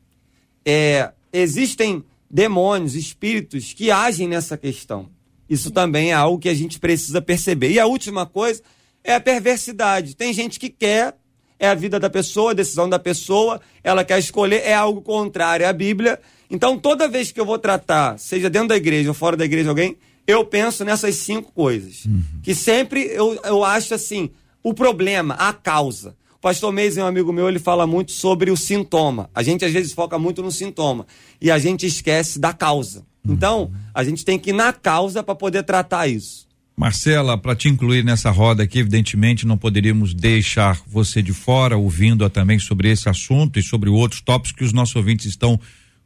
É, existem demônios, espíritos que agem nessa questão. Isso também é algo que a gente precisa perceber. E a última coisa é a perversidade. Tem gente que quer, é a vida da pessoa, a decisão da pessoa, ela quer escolher, é algo contrário à Bíblia. Então, toda vez que eu vou tratar, seja dentro da igreja ou fora da igreja alguém, eu penso nessas cinco coisas. Uhum. Que sempre eu, eu acho assim, o problema, a causa. Pastor Meis, um amigo meu, ele fala muito sobre o sintoma. A gente às vezes foca muito no sintoma e a gente esquece da causa. Então, a gente tem que ir na causa para poder tratar isso. Marcela, para te incluir nessa roda aqui, evidentemente não poderíamos deixar você de fora, ouvindo também sobre esse assunto e sobre outros tópicos que os nossos ouvintes estão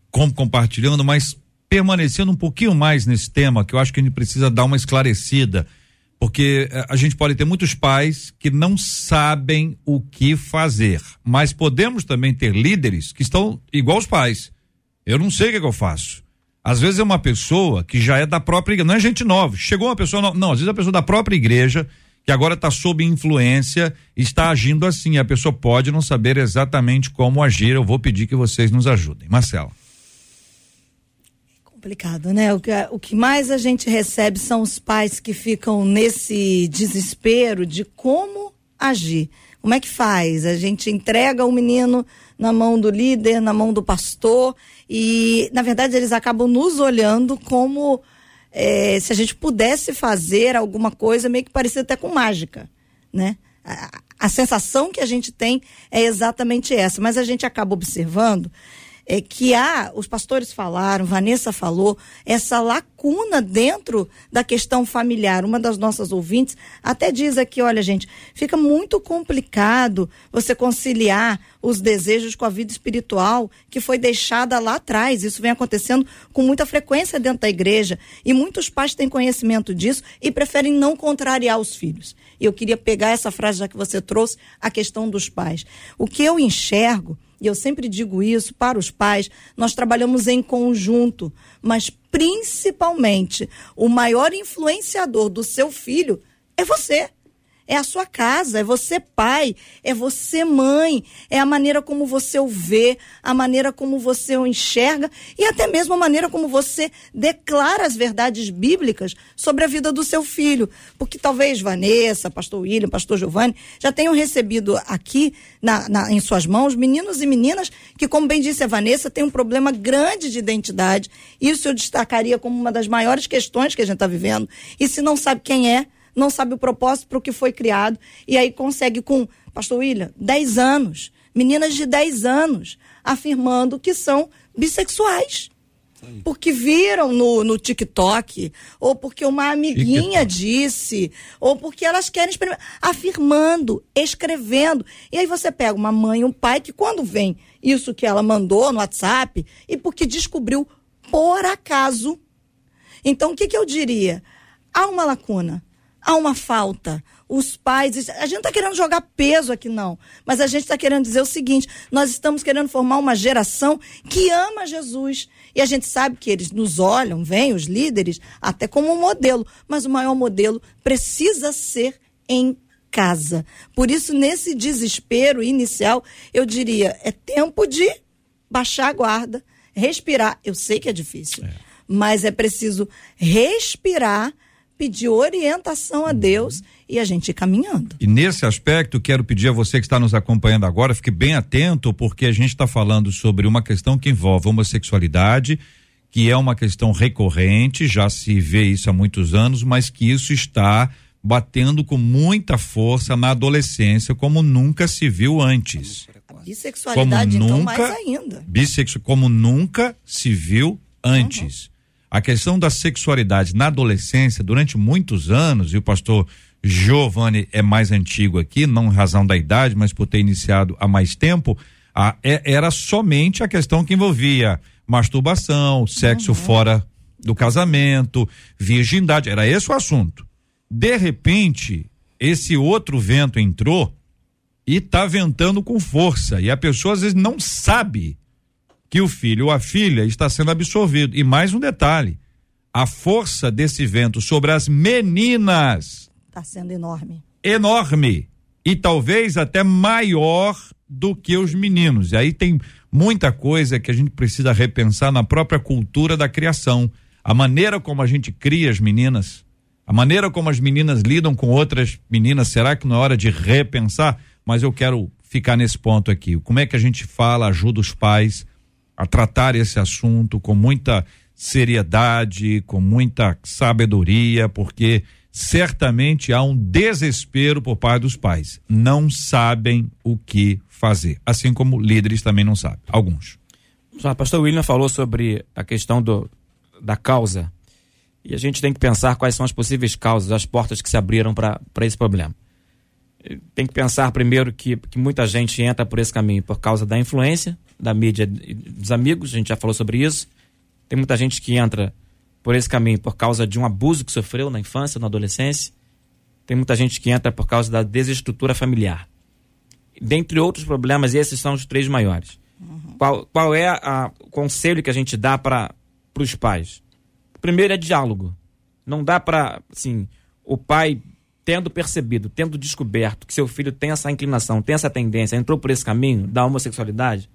com, compartilhando, mas permanecendo um pouquinho mais nesse tema, que eu acho que a gente precisa dar uma esclarecida, porque eh, a gente pode ter muitos pais que não sabem o que fazer, mas podemos também ter líderes que estão igual os pais. Eu não sei o que, é que eu faço. Às vezes é uma pessoa que já é da própria igreja, não é gente nova. Chegou uma pessoa não, às vezes é a pessoa da própria igreja que agora está sob influência, está agindo assim. A pessoa pode não saber exatamente como agir. Eu vou pedir que vocês nos ajudem. Marcela. Complicado, né? O que, o que mais a gente recebe são os pais que ficam nesse desespero de como agir. Como é que faz? A gente entrega o menino na mão do líder, na mão do pastor, e, na verdade, eles acabam nos olhando como é, se a gente pudesse fazer alguma coisa meio que parecida até com mágica, né? A, a sensação que a gente tem é exatamente essa, mas a gente acaba observando é que há, os pastores falaram, Vanessa falou, essa lacuna dentro da questão familiar. Uma das nossas ouvintes até diz aqui, olha gente, fica muito complicado você conciliar os desejos com a vida espiritual que foi deixada lá atrás. Isso vem acontecendo com muita frequência dentro da igreja e muitos pais têm conhecimento disso e preferem não contrariar os filhos. E eu queria pegar essa frase já que você trouxe, a questão dos pais. O que eu enxergo e eu sempre digo isso para os pais, nós trabalhamos em conjunto, mas principalmente o maior influenciador do seu filho é você é a sua casa, é você pai, é você mãe, é a maneira como você o vê, a maneira como você o enxerga e até mesmo a maneira como você declara as verdades bíblicas sobre a vida do seu filho. Porque talvez Vanessa, pastor William, pastor Giovanni já tenham recebido aqui na, na, em suas mãos meninos e meninas que, como bem disse a Vanessa, tem um problema grande de identidade. Isso eu destacaria como uma das maiores questões que a gente está vivendo. E se não sabe quem é, não sabe o propósito para o que foi criado, e aí consegue com, pastor William, 10 anos, meninas de 10 anos, afirmando que são bissexuais. Porque viram no, no TikTok, ou porque uma amiguinha TikTok. disse, ou porque elas querem experimentar, afirmando, escrevendo. E aí você pega uma mãe e um pai que, quando vem isso que ela mandou no WhatsApp, e porque descobriu por acaso. Então, o que, que eu diria? Há uma lacuna há uma falta. Os pais. A gente não está querendo jogar peso aqui, não. Mas a gente está querendo dizer o seguinte: nós estamos querendo formar uma geração que ama Jesus. E a gente sabe que eles nos olham, vêm os líderes, até como um modelo. Mas o maior modelo precisa ser em casa. Por isso, nesse desespero inicial, eu diria: é tempo de baixar a guarda, respirar. Eu sei que é difícil, é. mas é preciso respirar pedir orientação a Deus e a gente ir caminhando. E nesse aspecto, quero pedir a você que está nos acompanhando agora, fique bem atento, porque a gente está falando sobre uma questão que envolve homossexualidade, que é uma questão recorrente, já se vê isso há muitos anos, mas que isso está batendo com muita força na adolescência, como nunca se viu antes. A bissexualidade, como então, nunca, mais ainda. Bissexu, como nunca se viu antes. Uhum. A questão da sexualidade na adolescência, durante muitos anos, e o pastor Giovanni é mais antigo aqui, não em razão da idade, mas por ter iniciado há mais tempo, a, é, era somente a questão que envolvia masturbação, sexo uhum. fora do casamento, virgindade, era esse o assunto. De repente, esse outro vento entrou e está ventando com força, e a pessoa às vezes não sabe que o filho ou a filha está sendo absorvido. E mais um detalhe: a força desse vento sobre as meninas está sendo enorme. Enorme. E talvez até maior do que os meninos. E aí tem muita coisa que a gente precisa repensar na própria cultura da criação. A maneira como a gente cria as meninas, a maneira como as meninas lidam com outras meninas, será que não é hora de repensar? Mas eu quero ficar nesse ponto aqui. Como é que a gente fala, ajuda os pais a tratar esse assunto com muita seriedade, com muita sabedoria, porque certamente há um desespero por parte dos pais. Não sabem o que fazer, assim como líderes também não sabem, alguns. O pastor William falou sobre a questão do, da causa. E a gente tem que pensar quais são as possíveis causas, as portas que se abriram para esse problema. Tem que pensar primeiro que, que muita gente entra por esse caminho por causa da influência, da mídia dos amigos, a gente já falou sobre isso. Tem muita gente que entra por esse caminho por causa de um abuso que sofreu na infância, na adolescência. Tem muita gente que entra por causa da desestrutura familiar. Dentre outros problemas, esses são os três maiores. Uhum. Qual, qual é a, o conselho que a gente dá para os pais? Primeiro é diálogo. Não dá para, assim, o pai tendo percebido, tendo descoberto que seu filho tem essa inclinação, tem essa tendência, entrou por esse caminho da homossexualidade,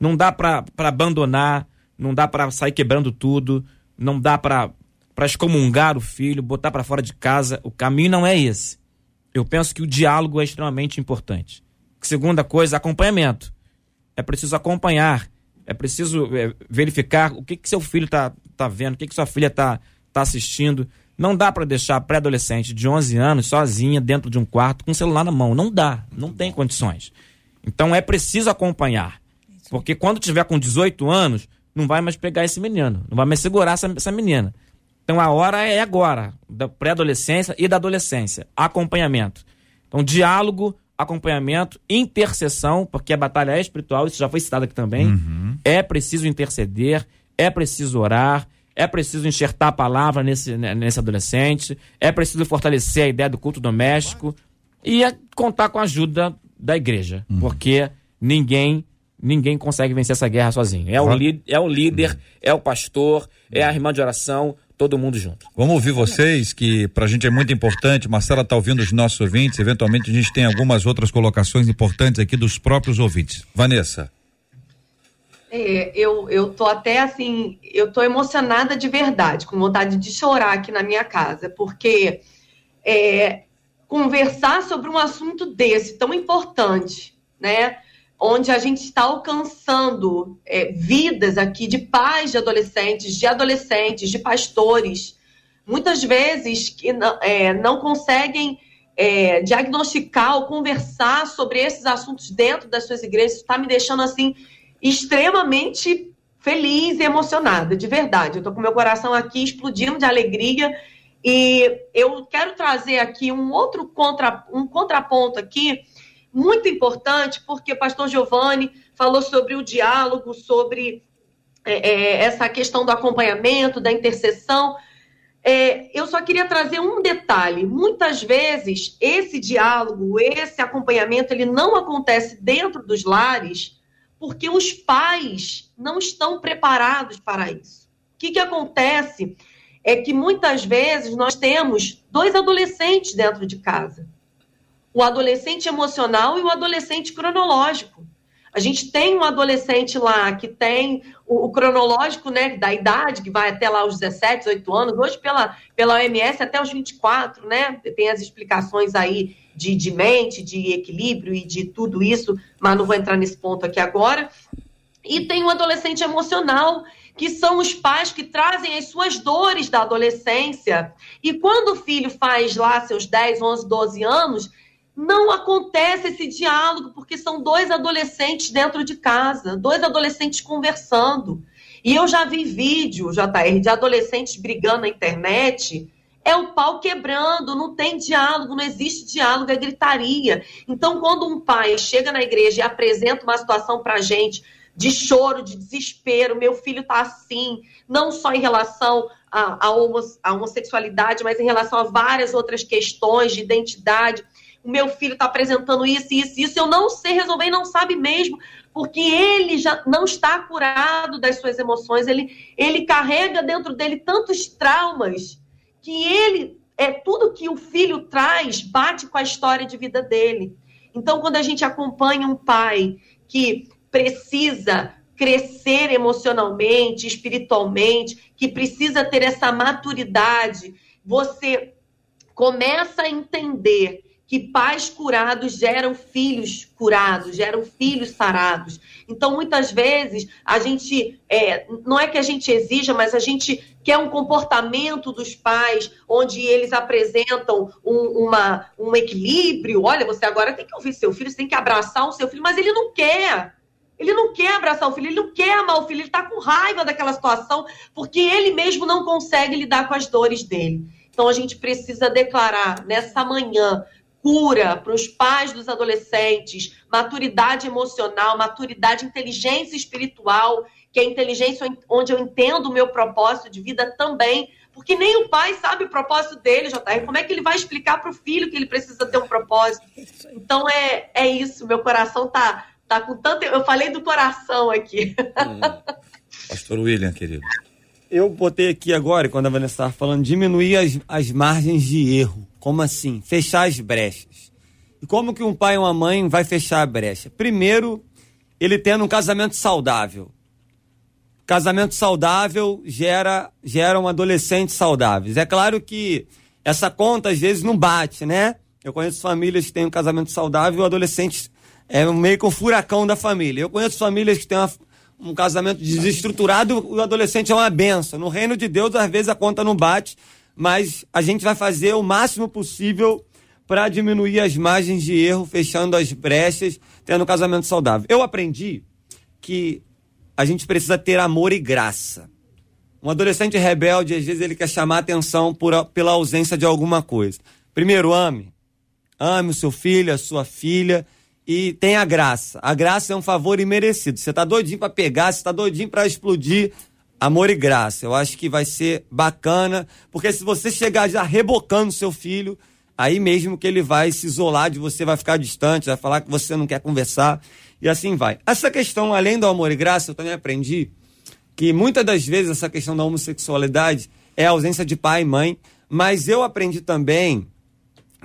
não dá para abandonar, não dá para sair quebrando tudo, não dá para excomungar o filho, botar para fora de casa. O caminho não é esse. Eu penso que o diálogo é extremamente importante. Segunda coisa, acompanhamento. É preciso acompanhar, é preciso é, verificar o que, que seu filho está tá vendo, o que, que sua filha está tá assistindo. Não dá para deixar a pré-adolescente de 11 anos sozinha dentro de um quarto com o celular na mão. Não dá, não tem condições. Então é preciso acompanhar. Porque quando tiver com 18 anos, não vai mais pegar esse menino, não vai mais segurar essa, essa menina. Então a hora é agora, da pré-adolescência e da adolescência. Acompanhamento. Então, diálogo, acompanhamento, intercessão, porque a batalha é espiritual, isso já foi citado aqui também. Uhum. É preciso interceder, é preciso orar, é preciso enxertar a palavra nesse, né, nesse adolescente, é preciso fortalecer a ideia do culto doméstico e é contar com a ajuda da igreja, uhum. porque ninguém ninguém consegue vencer essa guerra sozinho. É o, é o líder, é o pastor, é a irmã de oração, todo mundo junto. Vamos ouvir vocês, que pra gente é muito importante. Marcela tá ouvindo os nossos ouvintes, eventualmente a gente tem algumas outras colocações importantes aqui dos próprios ouvintes. Vanessa. É, eu, eu tô até assim, eu tô emocionada de verdade, com vontade de chorar aqui na minha casa, porque é, conversar sobre um assunto desse tão importante, né? Onde a gente está alcançando é, vidas aqui de pais de adolescentes, de adolescentes, de pastores, muitas vezes que não, é, não conseguem é, diagnosticar ou conversar sobre esses assuntos dentro das suas igrejas, está me deixando assim extremamente feliz e emocionada, de verdade. Eu estou com meu coração aqui explodindo de alegria. E eu quero trazer aqui um outro contra, um contraponto aqui muito importante, porque o pastor Giovanni falou sobre o diálogo, sobre é, é, essa questão do acompanhamento, da intercessão. É, eu só queria trazer um detalhe. Muitas vezes, esse diálogo, esse acompanhamento, ele não acontece dentro dos lares porque os pais não estão preparados para isso. O que, que acontece é que muitas vezes nós temos dois adolescentes dentro de casa o adolescente emocional e o adolescente cronológico. A gente tem um adolescente lá que tem o, o, cronológico né, da idade, que vai até lá os 17, 18 anos, hoje pela, pela OMS até os 24, né? Tem as explicações aí de, de mente, de equilíbrio e de tudo isso, mas não vou entrar nesse ponto aqui agora. E tem o um adolescente emocional, que são os pais que trazem as suas dores da adolescência. E quando o filho faz lá seus 10, 11, 12 anos, não acontece esse diálogo, porque são dois adolescentes dentro de casa, dois adolescentes conversando. E eu já vi vídeo, JR, de adolescentes brigando na internet. É o pau quebrando, não tem diálogo, não existe diálogo, é gritaria. Então, quando um pai chega na igreja e apresenta uma situação pra gente de choro, de desespero, meu filho tá assim, não só em relação à homossexualidade, mas em relação a várias outras questões de identidade o meu filho está apresentando isso, isso, isso, eu não sei resolver e não sabe mesmo, porque ele já não está curado das suas emoções, ele, ele carrega dentro dele tantos traumas que ele, é tudo que o filho traz, bate com a história de vida dele. Então, quando a gente acompanha um pai que precisa crescer emocionalmente, espiritualmente, que precisa ter essa maturidade, você começa a entender que pais curados geram filhos curados, geram filhos sarados. Então, muitas vezes, a gente, é, não é que a gente exija, mas a gente quer um comportamento dos pais, onde eles apresentam um, uma, um equilíbrio. Olha, você agora tem que ouvir seu filho, você tem que abraçar o seu filho, mas ele não quer. Ele não quer abraçar o filho, ele não quer amar o filho, ele está com raiva daquela situação, porque ele mesmo não consegue lidar com as dores dele. Então, a gente precisa declarar nessa manhã cura para os pais dos adolescentes, maturidade emocional, maturidade, inteligência espiritual, que é a inteligência onde eu entendo o meu propósito de vida também, porque nem o pai sabe o propósito dele, JR. Como é que ele vai explicar para o filho que ele precisa ter um propósito? Então é, é isso, meu coração tá, tá com tanto. Eu falei do coração aqui. Hum. Pastor William, querido. eu botei aqui agora, quando a Vanessa estava falando, diminuir as, as margens de erro. Como assim? Fechar as brechas. E como que um pai e uma mãe vai fechar a brecha? Primeiro, ele tendo um casamento saudável. Casamento saudável gera, gera um adolescente saudável. É claro que essa conta às vezes não bate, né? Eu conheço famílias que têm um casamento saudável e o adolescente é meio que um furacão da família. Eu conheço famílias que têm uma, um casamento desestruturado e o adolescente é uma benção. No reino de Deus, às vezes a conta não bate, mas a gente vai fazer o máximo possível para diminuir as margens de erro, fechando as brechas, tendo um casamento saudável. Eu aprendi que a gente precisa ter amor e graça. Um adolescente rebelde, às vezes, ele quer chamar atenção por, pela ausência de alguma coisa. Primeiro, ame. Ame o seu filho, a sua filha e tenha graça. A graça é um favor imerecido. Você tá doidinho para pegar, você tá doidinho para explodir. Amor e graça. Eu acho que vai ser bacana, porque se você chegar já rebocando seu filho, aí mesmo que ele vai se isolar de você, vai ficar distante, vai falar que você não quer conversar e assim vai. Essa questão, além do amor e graça, eu também aprendi que muitas das vezes essa questão da homossexualidade é a ausência de pai e mãe, mas eu aprendi também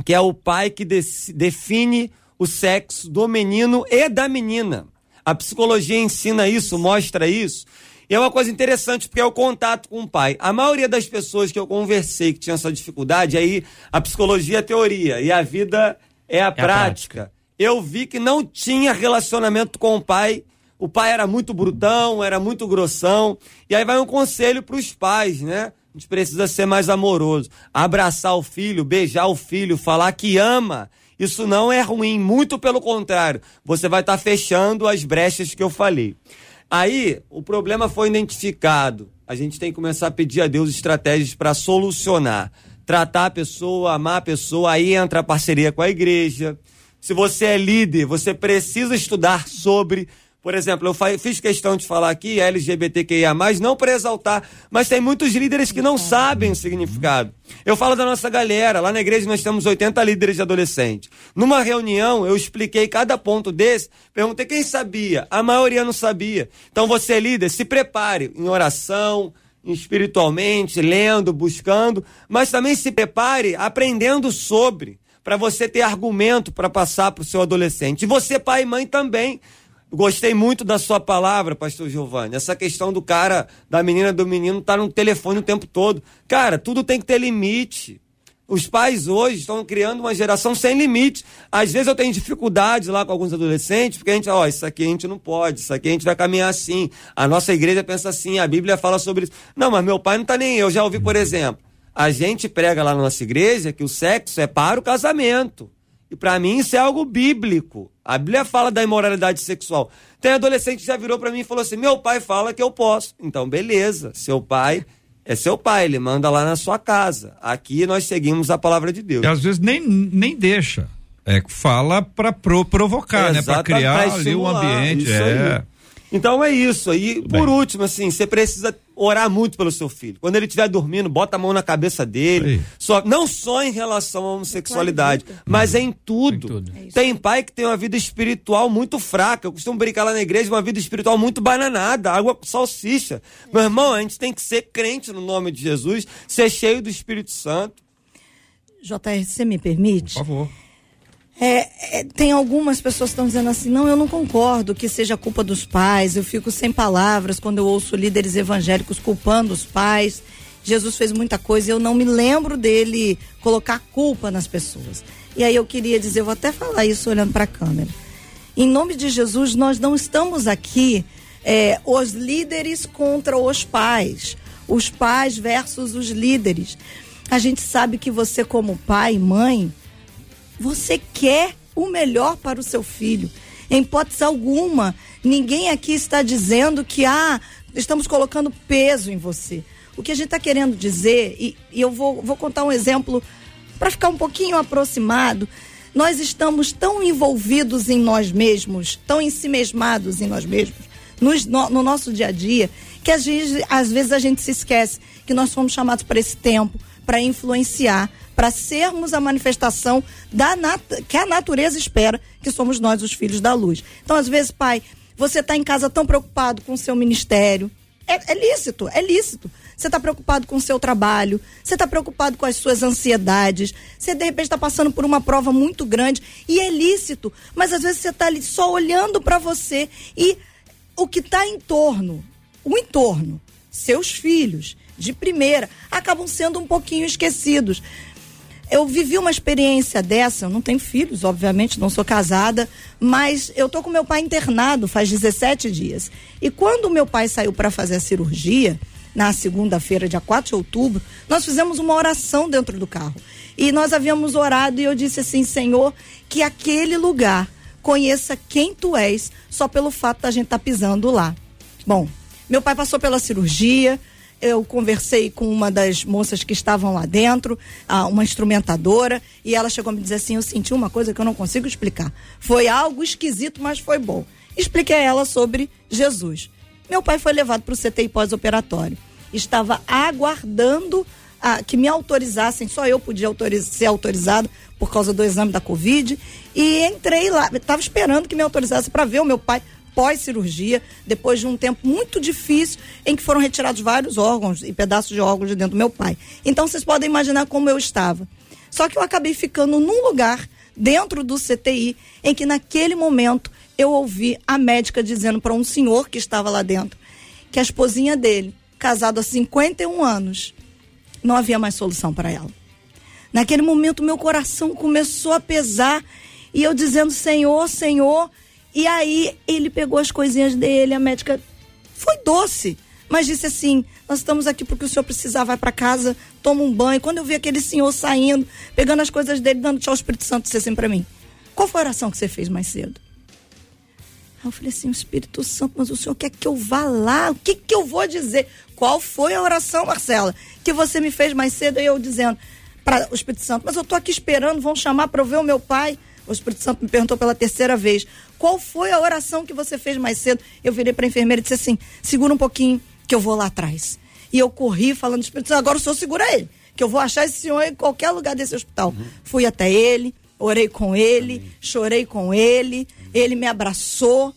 que é o pai que define o sexo do menino e da menina. A psicologia ensina isso, mostra isso. E é uma coisa interessante, porque é o contato com o pai. A maioria das pessoas que eu conversei que tinham essa dificuldade, aí a psicologia é a teoria e a vida é a, é prática. a prática. Eu vi que não tinha relacionamento com o pai. O pai era muito brutão, era muito grossão. E aí vai um conselho para os pais, né? A gente precisa ser mais amoroso. Abraçar o filho, beijar o filho, falar que ama. Isso não é ruim, muito pelo contrário. Você vai estar tá fechando as brechas que eu falei. Aí, o problema foi identificado. A gente tem que começar a pedir a Deus estratégias para solucionar. Tratar a pessoa, amar a pessoa, aí entra a parceria com a igreja. Se você é líder, você precisa estudar sobre por exemplo, eu fiz questão de falar aqui LGBTQIA, não para exaltar, mas tem muitos líderes que não sabem o significado. Eu falo da nossa galera, lá na igreja nós temos 80 líderes de adolescente. Numa reunião, eu expliquei cada ponto desse, perguntei quem sabia, a maioria não sabia. Então você é líder, se prepare em oração, espiritualmente, lendo, buscando, mas também se prepare aprendendo sobre, para você ter argumento para passar para o seu adolescente. E você, pai e mãe, também. Gostei muito da sua palavra, pastor Giovanni. Essa questão do cara, da menina, do menino, tá no telefone o tempo todo. Cara, tudo tem que ter limite. Os pais hoje estão criando uma geração sem limite. Às vezes eu tenho dificuldade lá com alguns adolescentes, porque a gente, ó, oh, isso aqui a gente não pode, isso aqui a gente vai caminhar assim. A nossa igreja pensa assim, a Bíblia fala sobre isso. Não, mas meu pai não tá nem eu. Já ouvi, por exemplo, a gente prega lá na nossa igreja que o sexo é para o casamento. E para mim isso é algo bíblico. A Bíblia fala da imoralidade sexual. Tem adolescente que já virou para mim e falou assim: meu pai fala que eu posso. Então, beleza. Seu pai é seu pai, ele manda lá na sua casa. Aqui nós seguimos a palavra de Deus. E às vezes nem, nem deixa. É, fala para pro, provocar, é, né? Para criar ali o ambiente. É. Aí. Então é isso. E por último, assim, você precisa orar muito pelo seu filho. Quando ele estiver dormindo, bota a mão na cabeça dele. Só, não só em relação à homossexualidade, mas em tudo. tudo. É tem pai que tem uma vida espiritual muito fraca. Eu costumo brincar lá na igreja, uma vida espiritual muito bananada, água com salsicha. É. Meu irmão, a gente tem que ser crente no nome de Jesus, ser cheio do Espírito Santo. JR, você me permite? Por favor. É, é, tem algumas pessoas que estão dizendo assim, não, eu não concordo que seja culpa dos pais, eu fico sem palavras quando eu ouço líderes evangélicos culpando os pais. Jesus fez muita coisa e eu não me lembro dele colocar culpa nas pessoas. E aí eu queria dizer, eu vou até falar isso olhando para a câmera. Em nome de Jesus, nós não estamos aqui é, os líderes contra os pais, os pais versus os líderes. A gente sabe que você, como pai e mãe, você quer o melhor para o seu filho. Em hipótese alguma, ninguém aqui está dizendo que ah, estamos colocando peso em você. O que a gente está querendo dizer, e, e eu vou, vou contar um exemplo para ficar um pouquinho aproximado. Nós estamos tão envolvidos em nós mesmos, tão ensimesmados em nós mesmos, nos, no, no nosso dia a dia, que às vezes, às vezes a gente se esquece que nós fomos chamados para esse tempo, para influenciar, para sermos a manifestação da nat que a natureza espera, que somos nós, os filhos da luz. Então, às vezes, pai, você está em casa tão preocupado com o seu ministério. É, é lícito, é lícito. você está preocupado com o seu trabalho, você está preocupado com as suas ansiedades, você de repente está passando por uma prova muito grande e é lícito, mas às vezes você está ali só olhando para você e o que está em torno, o entorno, seus filhos, de primeira, acabam sendo um pouquinho esquecidos. Eu vivi uma experiência dessa, eu não tenho filhos, obviamente, não sou casada, mas eu tô com meu pai internado faz 17 dias. E quando meu pai saiu para fazer a cirurgia, na segunda-feira, dia 4 de outubro, nós fizemos uma oração dentro do carro. E nós havíamos orado e eu disse assim: Senhor, que aquele lugar conheça quem tu és, só pelo fato da gente estar tá pisando lá. Bom, meu pai passou pela cirurgia, eu conversei com uma das moças que estavam lá dentro, uma instrumentadora, e ela chegou a me dizer assim: Eu senti uma coisa que eu não consigo explicar. Foi algo esquisito, mas foi bom. Expliquei a ela sobre Jesus. Meu pai foi levado para o CTI pós-operatório. Estava aguardando a, que me autorizassem, só eu podia autoriz, ser autorizado por causa do exame da Covid. E entrei lá, estava esperando que me autorizasse para ver o meu pai pós-cirurgia, depois de um tempo muito difícil em que foram retirados vários órgãos e pedaços de órgãos de dentro do meu pai. Então vocês podem imaginar como eu estava. Só que eu acabei ficando num lugar dentro do CTI em que naquele momento eu ouvi a médica dizendo para um senhor que estava lá dentro que a esposinha dele, casado há 51 anos, não havia mais solução para ela. Naquele momento meu coração começou a pesar e eu dizendo: Senhor, Senhor, e aí ele pegou as coisinhas dele, a médica foi doce, mas disse assim: Nós estamos aqui porque o senhor precisar, vai para casa, toma um banho. Quando eu vi aquele senhor saindo, pegando as coisas dele, dando tchau ao Espírito Santo, disse assim para mim: Qual foi a oração que você fez mais cedo? Aí eu falei assim: O Espírito Santo, mas o senhor quer que eu vá lá? O que, que eu vou dizer? Qual foi a oração, Marcela, que você me fez mais cedo? E eu dizendo para o Espírito Santo: Mas eu tô aqui esperando, vão chamar para eu ver o meu pai. O Espírito Santo me perguntou pela terceira vez: qual foi a oração que você fez mais cedo? Eu virei para a enfermeira e disse assim: segura um pouquinho, que eu vou lá atrás. E eu corri falando: Espírito Santo, agora o senhor segura ele, que eu vou achar esse senhor em qualquer lugar desse hospital. Uhum. Fui até ele, orei com ele, Amém. chorei com ele, Amém. ele me abraçou.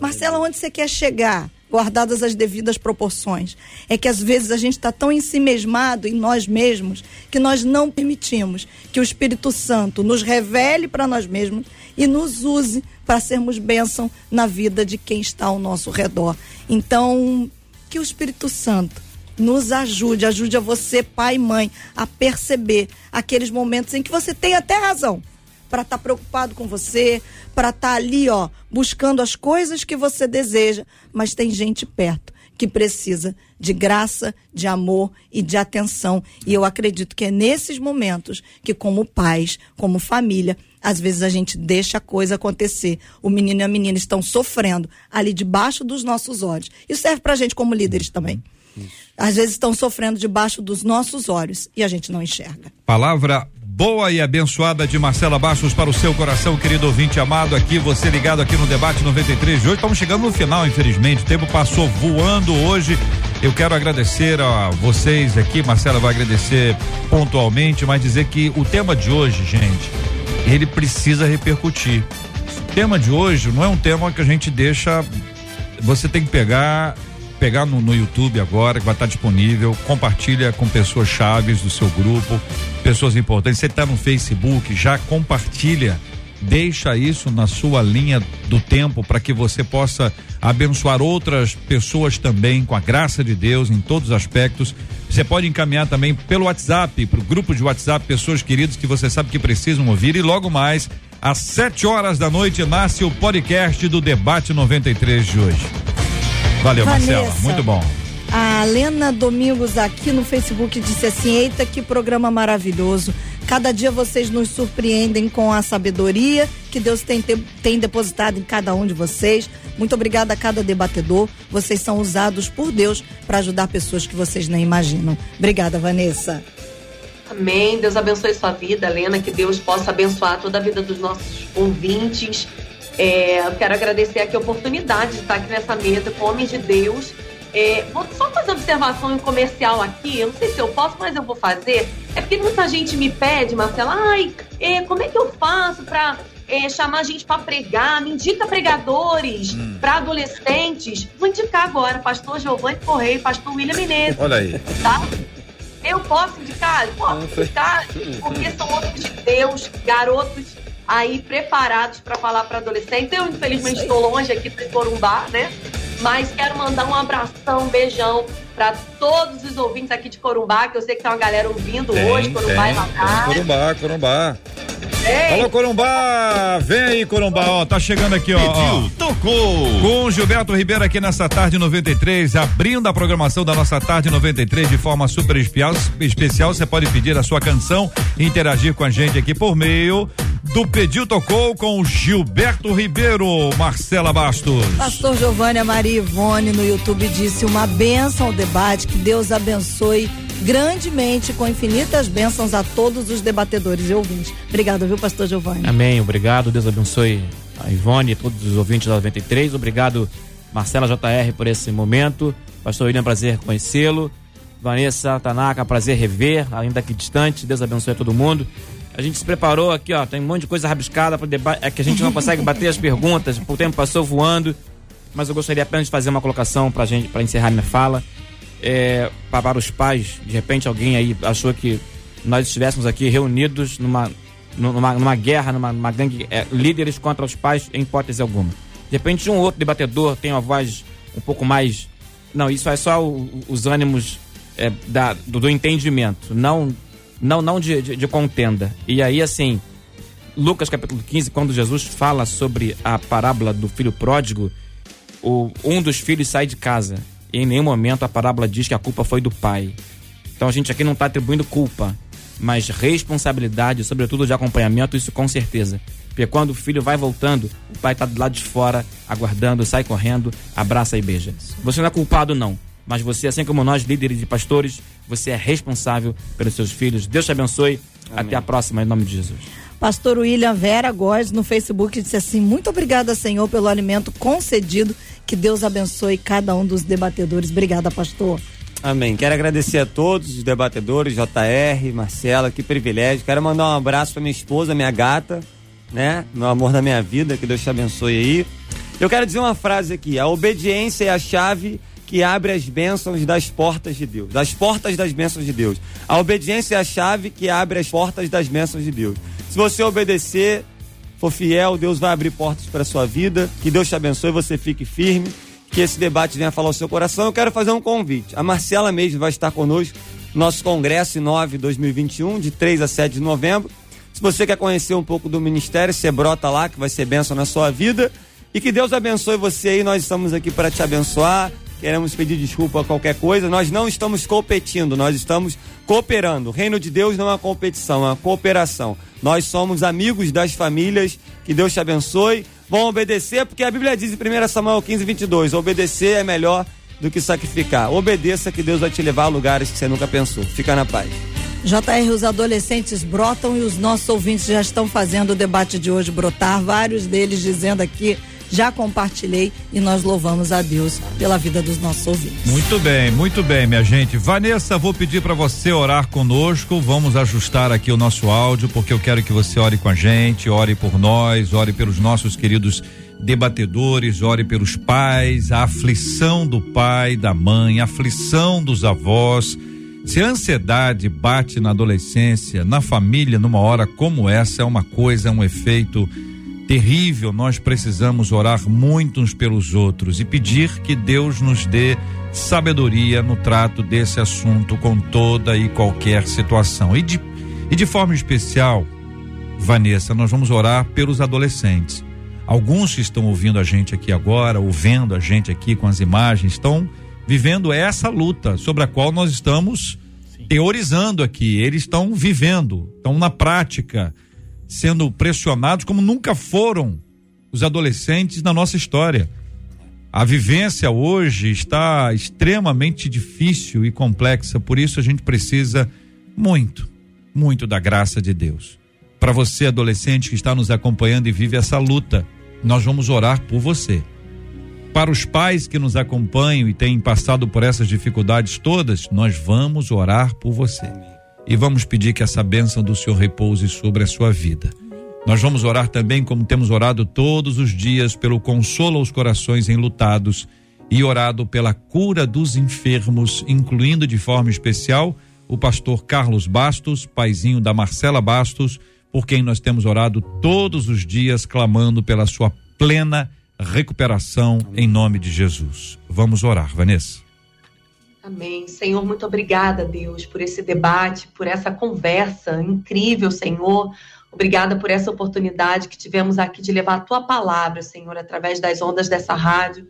Marcela, onde você quer chegar? Guardadas as devidas proporções. É que às vezes a gente está tão ensimesmado em nós mesmos que nós não permitimos que o Espírito Santo nos revele para nós mesmos e nos use para sermos bênção na vida de quem está ao nosso redor. Então, que o Espírito Santo nos ajude, ajude a você, pai e mãe, a perceber aqueles momentos em que você tem até razão para estar tá preocupado com você, para estar tá ali, ó, buscando as coisas que você deseja, mas tem gente perto que precisa de graça, de amor e de atenção. E eu acredito que é nesses momentos que, como pais, como família, às vezes a gente deixa a coisa acontecer. O menino e a menina estão sofrendo ali debaixo dos nossos olhos. Isso serve para a gente como líderes também. Às vezes estão sofrendo debaixo dos nossos olhos e a gente não enxerga. Palavra boa e abençoada de Marcela Bastos para o seu coração, querido ouvinte amado, aqui, você ligado aqui no debate 93 de hoje. Estamos chegando no final, infelizmente. O tempo passou voando hoje. Eu quero agradecer a vocês aqui, Marcela vai agradecer pontualmente, mas dizer que o tema de hoje, gente, ele precisa repercutir. O tema de hoje não é um tema que a gente deixa. Você tem que pegar pegar no, no, YouTube agora, que vai estar disponível, compartilha com pessoas chaves do seu grupo, pessoas importantes. Você está no Facebook, já compartilha, deixa isso na sua linha do tempo para que você possa abençoar outras pessoas também com a graça de Deus em todos os aspectos. Você pode encaminhar também pelo WhatsApp, para o grupo de WhatsApp, pessoas queridas que você sabe que precisam ouvir. E logo mais, às 7 horas da noite, nasce o podcast do Debate 93 de hoje. Valeu, Vanessa, Marcela. Muito bom. A Lena Domingos aqui no Facebook disse assim: Eita, que programa maravilhoso. Cada dia vocês nos surpreendem com a sabedoria que Deus tem, tem depositado em cada um de vocês. Muito obrigada a cada debatedor. Vocês são usados por Deus para ajudar pessoas que vocês nem imaginam. Obrigada, Vanessa. Amém. Deus abençoe sua vida, Lena. Que Deus possa abençoar toda a vida dos nossos ouvintes é, eu quero agradecer aqui a oportunidade de estar aqui nessa mesa com homens de Deus. É, vou só fazer uma observação em comercial aqui, eu não sei se eu posso, mas eu vou fazer. É porque muita gente me pede, Marcela, ai, é, como é que eu faço para é, chamar a gente para pregar, me indica pregadores Hum. para adolescentes. Vou indicar agora, pastor Giovanni Correia, pastor William Menezes. Olha aí. Tá? Eu posso indicar? Posso indicar, porque são homens de Deus, garotos aí preparados para falar para adolescentes. Eu, infelizmente, estou longe aqui para Corumbá, né? Mas quero mandar um abração, um beijão para todos os ouvintes aqui de Corumbá, que eu sei que tem uma galera ouvindo hoje, Corumbá e Matar. Corumbá, Corumbá. Alô, Corumbá! Vem aí, Corumbá, ó, tá chegando aqui, ó. ó. Pediu, tocou. Com Gilberto Ribeiro aqui nessa tarde 93, abrindo a programação da nossa tarde 93 de forma super especial. Você pode pedir a sua canção e interagir com a gente aqui por meio do Pediu Tocou com Gilberto Ribeiro, Marcela Bastos. Pastor Giovanni Maria Ivone no YouTube disse uma benção ao debate, que Deus abençoe grandemente, com infinitas bênçãos a todos os debatedores e ouvintes. Obrigada, viu, Pastor Giovanni? Amém, obrigado. Deus abençoe a Ivone e todos os ouvintes da 93. Obrigado, Marcela JR, por esse momento. Pastor William, prazer conhecê-lo. Vanessa Tanaka, prazer rever, ainda aqui distante. Deus abençoe a todo mundo. A gente se preparou aqui, ó. Tem um monte de coisa rabiscada para debate. É que a gente não consegue bater as perguntas. O tempo passou voando. Mas eu gostaria apenas de fazer uma colocação pra gente, para encerrar minha fala. É, pa- para os pais, de repente alguém aí achou que nós estivéssemos aqui reunidos numa, numa, numa guerra, numa, numa gangue, é, líderes contra os pais, em hipótese alguma. De repente um outro debatedor tem uma voz um pouco mais. Não, isso é só o- os ânimos é, da, do, do entendimento, não, não, não de, de, de contenda. E aí, assim, Lucas capítulo 15, quando Jesus fala sobre a parábola do filho pródigo, o, um dos filhos sai de casa. Em nenhum momento a parábola diz que a culpa foi do pai. Então a gente aqui não está atribuindo culpa, mas responsabilidade, sobretudo de acompanhamento, isso com certeza. Porque quando o filho vai voltando, o pai está do lado de fora, aguardando, sai correndo, abraça e beija. Você não é culpado, não. Mas você, assim como nós, líderes e pastores, você é responsável pelos seus filhos. Deus te abençoe. Até a próxima, em nome de Jesus. Pastor William Vera Góes no Facebook disse assim: Muito obrigada, Senhor, pelo alimento concedido. Que Deus abençoe cada um dos debatedores. Obrigada, pastor. Amém. Quero agradecer a todos os debatedores, JR, Marcela, que privilégio. Quero mandar um abraço para minha esposa, minha gata, né? Meu amor da minha vida, que Deus te abençoe aí. Eu quero dizer uma frase aqui: a obediência é a chave que abre as bênçãos das portas de Deus, das portas das bênçãos de Deus. A obediência é a chave que abre as portas das bênçãos de Deus. Se você obedecer, for fiel, Deus vai abrir portas para sua vida. Que Deus te abençoe, você fique firme. Que esse debate venha falar ao seu coração. Eu quero fazer um convite. A Marcela mesmo vai estar conosco no nosso congresso em 9 de 2021, de 3 a 7 de novembro. Se você quer conhecer um pouco do ministério, você brota lá, que vai ser bênção na sua vida. E que Deus abençoe você aí. Nós estamos aqui para te abençoar. Queremos pedir desculpa a qualquer coisa. Nós não estamos competindo, nós estamos cooperando. O reino de Deus não é uma competição, é uma cooperação. Nós somos amigos das famílias. Que Deus te abençoe. Vão obedecer, porque a Bíblia diz em 1 Samuel 15, 22: obedecer é melhor do que sacrificar. Obedeça que Deus vai te levar a lugares que você nunca pensou. Fica na paz. JR, os adolescentes brotam e os nossos ouvintes já estão fazendo o debate de hoje brotar. Vários deles dizendo aqui, já compartilhei e nós louvamos a Deus pela vida dos nossos ouvintes. Muito bem, muito bem, minha gente. Vanessa, vou pedir para você orar conosco. Vamos ajustar aqui o nosso áudio, porque eu quero que você ore com a gente, ore por nós, ore pelos nossos queridos debatedores, ore pelos pais, a aflição do pai, da mãe, a aflição dos avós. Se a ansiedade bate na adolescência, na família, numa hora como essa, é uma coisa, é um efeito terrível. Nós precisamos orar muito uns pelos outros e pedir que Deus nos dê sabedoria no trato desse assunto com toda e qualquer situação. E de, e de forma especial, Vanessa, nós vamos orar pelos adolescentes. Alguns que estão ouvindo a gente aqui agora, ou vendo a gente aqui com as imagens, estão vivendo essa luta sobre a qual nós estamos teorizando aqui. Eles estão vivendo, estão na prática, sendo pressionados como nunca foram os adolescentes na nossa história. A vivência hoje está extremamente difícil e complexa, por isso a gente precisa muito, muito da graça de Deus. Para você, adolescente que está nos acompanhando e vive essa luta, nós vamos orar por você. Para os pais que nos acompanham e têm passado por essas dificuldades todas, nós vamos orar por você. E vamos pedir que essa bênção do Senhor repouse sobre a sua vida. Nós vamos orar também, como temos orado todos os dias, pelo consolo aos corações enlutados e orado pela cura dos enfermos, incluindo de forma especial o pastor Carlos Bastos, paizinho da Marcela Bastos, por quem nós temos orado todos os dias, clamando pela sua plena recuperação em nome de Jesus. Vamos orar, Vanessa. Amém. Senhor, muito obrigada, Deus, por esse debate, por essa conversa incrível, Senhor. Obrigada por essa oportunidade que tivemos aqui de levar a tua palavra, Senhor, através das ondas dessa rádio.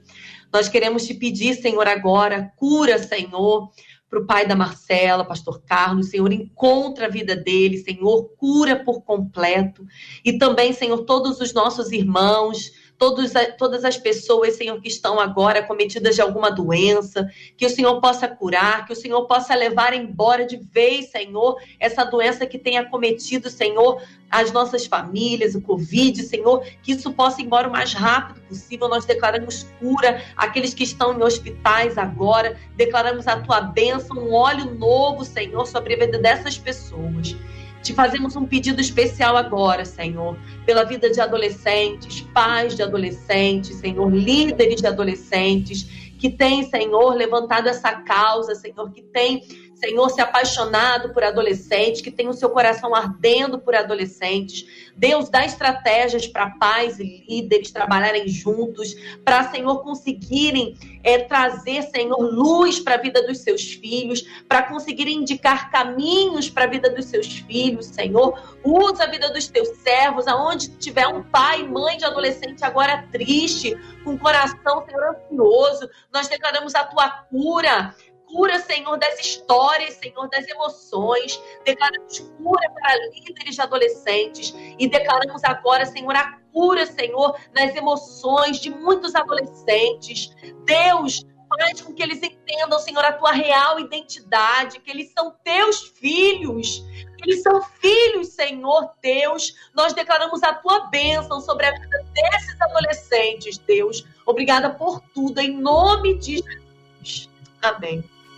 Nós queremos te pedir, Senhor, agora, cura, Senhor, para o pai da Marcela, pastor Carlos, Senhor, encontra a vida dele, Senhor, cura por completo. E também, Senhor, todos os nossos irmãos, todos, todas as pessoas, Senhor, que estão agora cometidas de alguma doença, que o Senhor possa curar, que o Senhor possa levar embora de vez, Senhor, essa doença que tenha cometido, Senhor, as nossas famílias, o Covid, Senhor, que isso possa ir embora o mais rápido possível. Nós declaramos cura aqueles que estão em hospitais agora, declaramos a tua bênção, um óleo novo, Senhor, sobre a vida dessas pessoas. Te fazemos um pedido especial agora, Senhor, pela vida de adolescentes, pais de adolescentes, Senhor, líderes de adolescentes, que têm, Senhor, levantado essa causa, Senhor, que tem Senhor, se apaixonado por adolescentes, que tem o seu coração ardendo por adolescentes. Deus, dá estratégias para pais e líderes trabalharem juntos, para, Senhor, conseguirem é, trazer, Senhor, luz para a vida dos seus filhos, para conseguirem indicar caminhos para a vida dos seus filhos, Senhor. Usa a vida dos teus servos, aonde tiver um pai mãe de adolescente agora triste, com o coração, Senhor, ansioso, nós declaramos a tua cura cura, Senhor, das histórias, Senhor, das emoções. Declaramos cura para líderes de adolescentes. E declaramos agora, Senhor, a cura, Senhor, nas emoções de muitos adolescentes. Deus, faz com que eles entendam, Senhor, a tua real identidade, que eles são teus filhos. Eles são filhos, Senhor Deus. Nós declaramos a tua bênção sobre a vida desses adolescentes, Deus. Obrigada por tudo, em nome de Jesus. Amém.